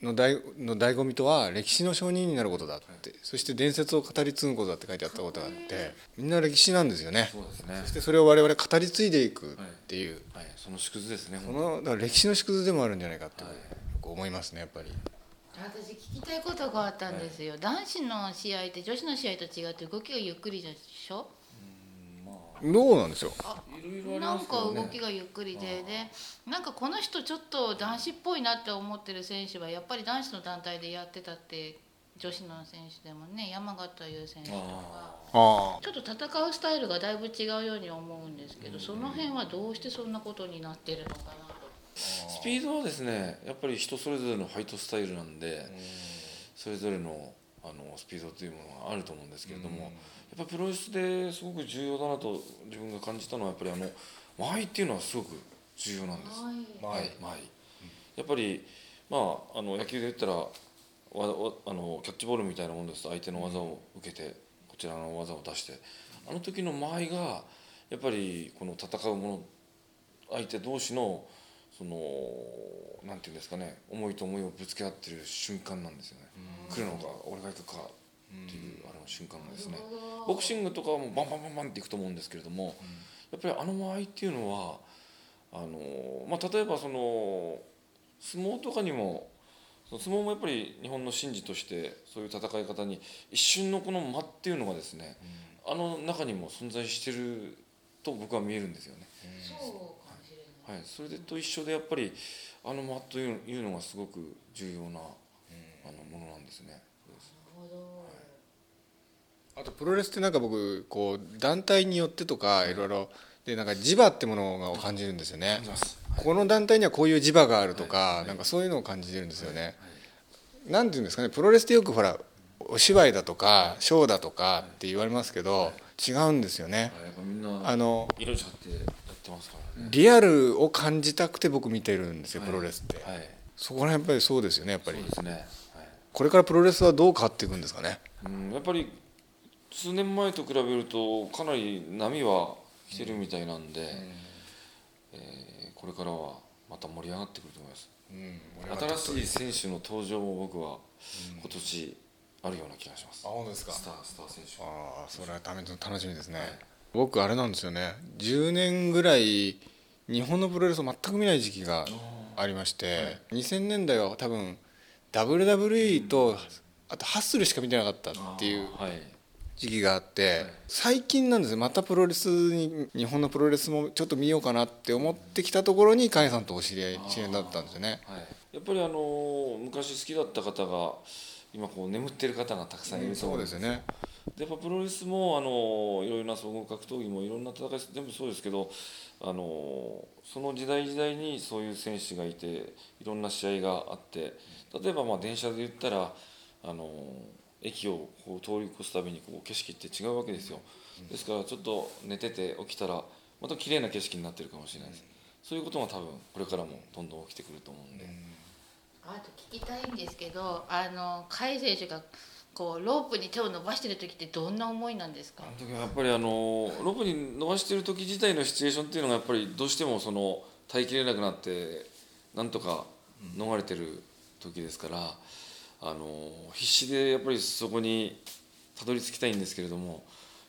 の醍の醍醐味とは歴史の証人になることだって、そして伝説を語り継ぐことだって書いてあったことがあってみんな歴史なんですよね。そうですね。そしてそれを我々語り継いでいくっていう、はい。その縮図ですねその歴史の縮図でもあるんじゃないかってはい。僕思いますねやっぱり。私聞きたいことがあったんですよ、男子の試合って女子の試合と違って動きがゆっくりでしょ？どうなんですよ。あいろいろありなんか動きがゆっくりででなんかこの人ちょっと男子っぽいなって思ってる選手はやっぱり男子の団体でやってたって女子の選手でもね山形優選手とか。あちょっと戦うスタイルがだいぶ違うように思うんですけどその辺はどうしてそんなことになってるのかなと。スピードはですねやっぱり人それぞれのファイトスタイルなんで、それぞれのあのスピードというものがあると思うんですけれども、やっぱプロレスですごく重要だなと自分が感じたのはやっぱりあの間合いっていうのはすごく重要なんです。はい。間合はいい、間合い。やっぱりまああの野球で言ったらわわあのキャッチボールみたいなもんですと相手の技を受けてこちらの技を出してあの時の間合いがやっぱりこの戦うもの相手同士のそのなんていうんですかね思いと思いをぶつけ合ってる瞬間なんですよね。来るのか俺が行くかっていうあれの瞬間がですね。ボクシングとかはもうバンバンバンバンっていくと思うんですけれども、やっぱりあの間合いっていうのはあの、まあ、例えばその相撲とかにもその相撲もやっぱり日本の神事としてそういう戦い方に一瞬のこの間っていうのがですね、あの中にも存在してると僕は見えるんですよね。そうはい、それでと一緒でやっぱりあの間といういうのがすごく重要な、あのものなんですね。なるほど。あとプロレスってなんか僕こう団体によってとかい。ろいろでなんか磁場ってものを感じるんですよね。感じますこの団体にはこういう磁場があるとか、なんかそういうのを感じてるんですよね、なんていうんですかねプロレスってよくほらお芝居だとかショーだとかって言われますけど、違うんですよね、あの色使ってやってますからね。リアルを感じたくて僕見てるんですよプロレスって、はい。そこら辺やっぱりそうですよねやっぱり。そうですね、はい。これからプロレスはどう変わっていくんですかね。うん、やっぱり数年前と比べるとかなり波は来てるみたいなんで、えーこれからはまた盛り上がってくると思います、新しい選手の登場も僕は今年あるような気がします、あ本当ですか？スタースター選手。ああそれはため楽しみですね、僕あれなんですよね。10年ぐらい日本のプロレスを全く見ない時期がありまして、2000年代は多分 WWE とあとハッスルしか見てなかったっていうはい。時期があって最近なんですよまたプロレスに日本のプロレスもちょっと見ようかなって思ってきたところに甲斐さんとお知り合い知り合いだったんですよね。はい、やっぱりあの昔好きだった方が今こう眠ってる方がたくさんいるとそう思うんですよね。でやっぱプロレスもあのいろいろな総合格闘技もいろんな戦い全部そうですけどあのその時代時代にそういう選手がいていろんな試合があって例えばまあ電車で言ったらあの駅をこう通り越すたびにこう景色って違うわけですよ。ですからちょっと寝てて起きたらまた綺麗な景色になってるかもしれないです。そういうことも多分これからもどんどん起きてくると思うんで。あと聞きたいんですけどあの甲斐選手がこうロープに手を伸ばしてる時ってどんな思いなんですか？あの時はやっぱりあのロープに伸ばしてる時自体のシチュエーションっていうのがやっぱりどうしてもその耐えきれなくなってなんとか逃れてる時ですから、あの必死でやっぱりそこにたどり着きたいんですけれども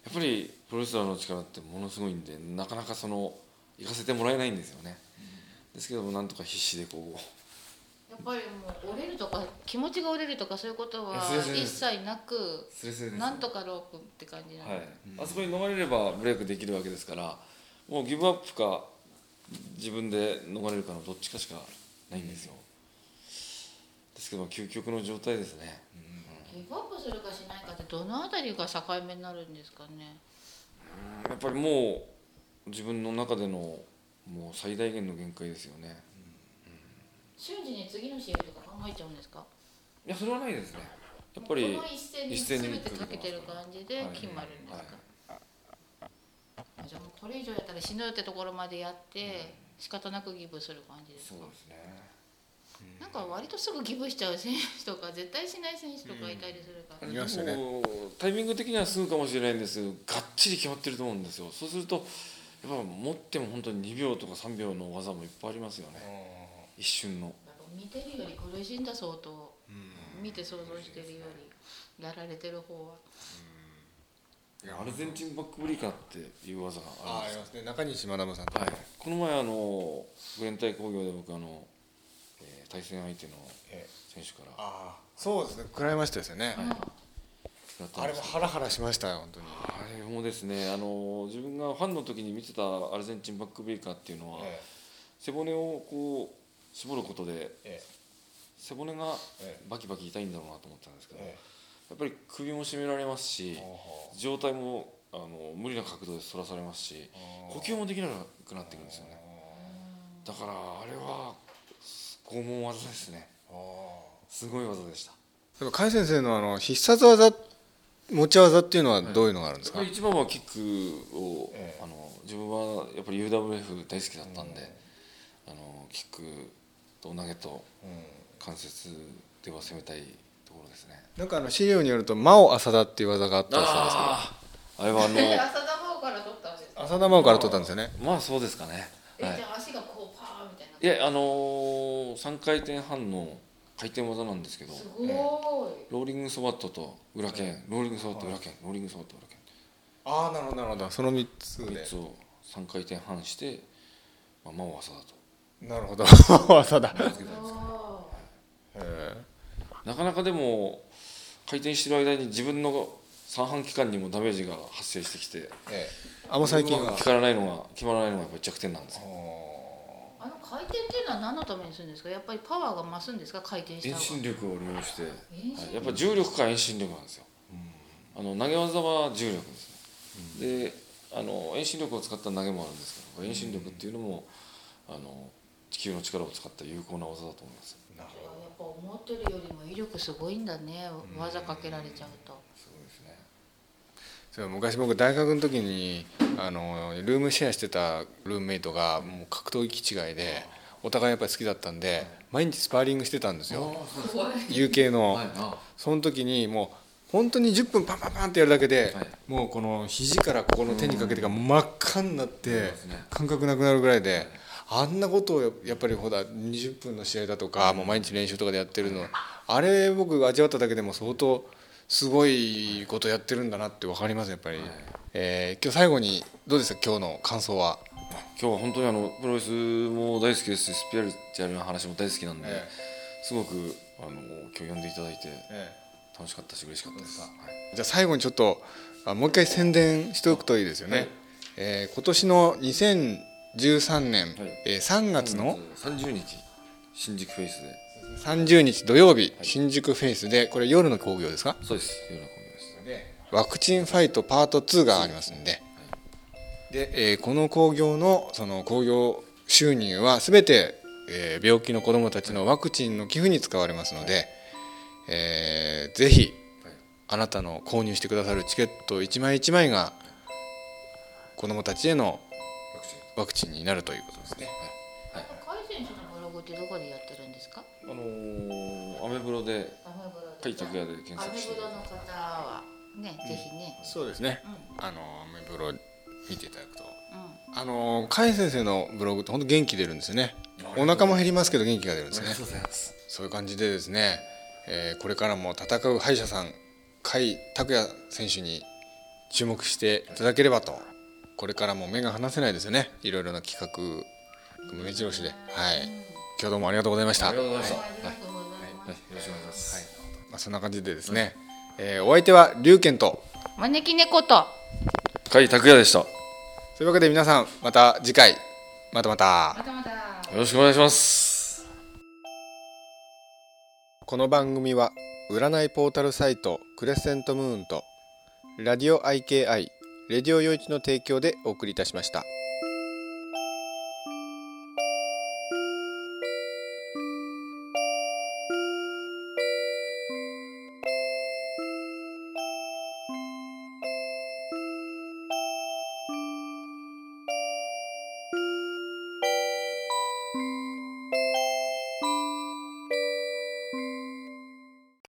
やっぱりプロレスラーの力ってものすごいんでなかなかその行かせてもらえないんですよね。ですけどもなんとか必死でこうやっぱりもう折れるとか気持ちが折れるとかそういうことは一す切なくなんとかロープって感じなの、はい、あそこに逃れればブレイクできるわけですからもうギブアップか自分で逃れるかのどっちかしかないんですよ、ですけど究極の状態ですね、ギブアップするかしないかってどのあたりが境目になるんですかね。やっぱりもう自分の中でのもう最大限の限界ですよね瞬時に次の試合とか考えちゃうんですか？いやそれはないですね。やっぱりこの一戦に全てかけてる感じで決まるんですか、あじゃあもうこれ以上やったら死ぬってところまでやって仕方なくギブする感じですか？そうですね。なんか割とすぐギブしちゃう選手とか絶対しない選手とかいたりするから、いますよね。もうタイミング的にはすぐかもしれないんですががっちり決まってると思うんですよ。そうするとやっぱ持っても本当に2秒とか3秒の技もいっぱいありますよね一瞬の。見てるより苦しんだ相当見て想像してるよりやられてる方は。アルゼンチンバックブリーカーっていう技があるんですあありますね中西学さんとはい、この前あのグレンタイ工業で僕あの、えー対戦相手のえ選手から。ああそうですね。食らいましたですよね、やったんですあれもハラハラしましたよ本当に。あれもですねあの自分がファンの時に見てたアルゼンチンバックブリーカーっていうのは、え。背骨をこう絞ることでえ背骨がえバキバキ痛いんだろうなと思ったんですけど、えやっぱり首も絞められますし状態もあの無理な角度で反らされますし呼吸もできなくなってくるんですよね。だからあれは拷問技ですね。すごい技でした。でも甲斐先生のあの必殺技持ち技っていうのはどういうのがあるんですか、一番はキックを、ええ。あの自分はやっぱり UWF 大好きだったんで、あのキックと投げと関節では攻めたいところですね。なんかあの資料によると真尾浅田っていう技があったそうですけど。あれはあの 浅田真央から取ったんですか浅田真央から取ったんですよね。まあそうですかね、え、はい。じゃあ足がこうパーみたいな。いやあのー、3回転半の回転技なんですけど。すごーい。ローリングソバットと裏剣。ローリングソバット裏剣。ローリングソバット裏剣。ああなるほどなるほど。その3つで。3つを3回転半して、まあ、真央浅だとなるほど。浅田名付けたんですかねえなかなかでも回転してる間に自分の三半規管にもダメージが発生してきてえあもう最近はうまく効かないのが決まらないのがやっぱり弱点なんですよ。あの回転っていうのは何のためにするんですか？やっぱりパワーが増すんですか？回転した遠心力を利用して、やっぱ重力か遠心力なんですよ、あの投げ技は重力ですね、であの遠心力を使った投げもあるんですけど遠心力っていうのもあの地球の力を使った有効な技だと思います。やっぱ思ってるよりも威力すごいんだね。技かけられちゃうと。すごいですね。そう昔僕大学の時にあのルームシェアしてたルームメイトがもう格闘技違いでお互いやっぱり好きだったんで毎日スパーリングしてたんですよ。有形の。その時にもう本当に10分パンパンパンってやるだけで、はい。もうこの肘からここの手にかけてが真っ赤になって感覚なくなるぐらいであんなことをやっぱりほら20分の試合だとかもう毎日練習とかでやってるの。あれ僕味わっただけでも相当すごいことやってるんだなって分かりますやっぱり、えー今日最後にどうですか？今日の感想は。今日は本当にあのプロレスも大好きですしスピリチュアルな話も大好きなんで、えすごくあの今日呼んでいただいて楽しかったし嬉しかったです、はい。じゃあ最後にちょっとあもう一回宣伝しておくといいですよね、はい。えー今年の2013年、はい。えー3月の30日新宿フェイスで。30日土曜日、新宿フェイスでこれ夜の興行ですか？そうです。夜のコンビです。ワクチンファイトパート2がありますんで、で、えーこの興行のその興行収入は全て、えー病気の子どもたちのワクチンの寄付に使われますので、えーぜひはい。あなたの購入してくださるチケット1枚1枚が子どもたちへのワクチンになるということですね。はい。はい。甲斐選手のブログってどこでやってるんですか？あのーアメブロでアメブロ甲斐拓也で検アメ索してブロの方はね、ぜひね。そうですね。うあのアメブロ見ていただくと、んうん。あの甲斐先生のブログって本当元気出るんですよね。お腹も減りますけど元気が出るんですね。ございます。そういう感じでですね、えーこれからも戦う敗者さん甲斐拓也選手に注目していただければとこれからも目が離せないですよね。いろいろな企画目白押しで。はい。今日どうもありがとうございました。ありがとうございました。はい、よろしくお願いします、まあ、そんな感じでですね、えーお相手は龍賢と。招き猫と。甲斐拓也でした。よというわけで皆さんまた次回。またまた。またまた。ろしくお願いします。この番組は占いポータルサイトクレッセントムーンとラディオ IKI レディオ陽一の提供でお送りいたしました。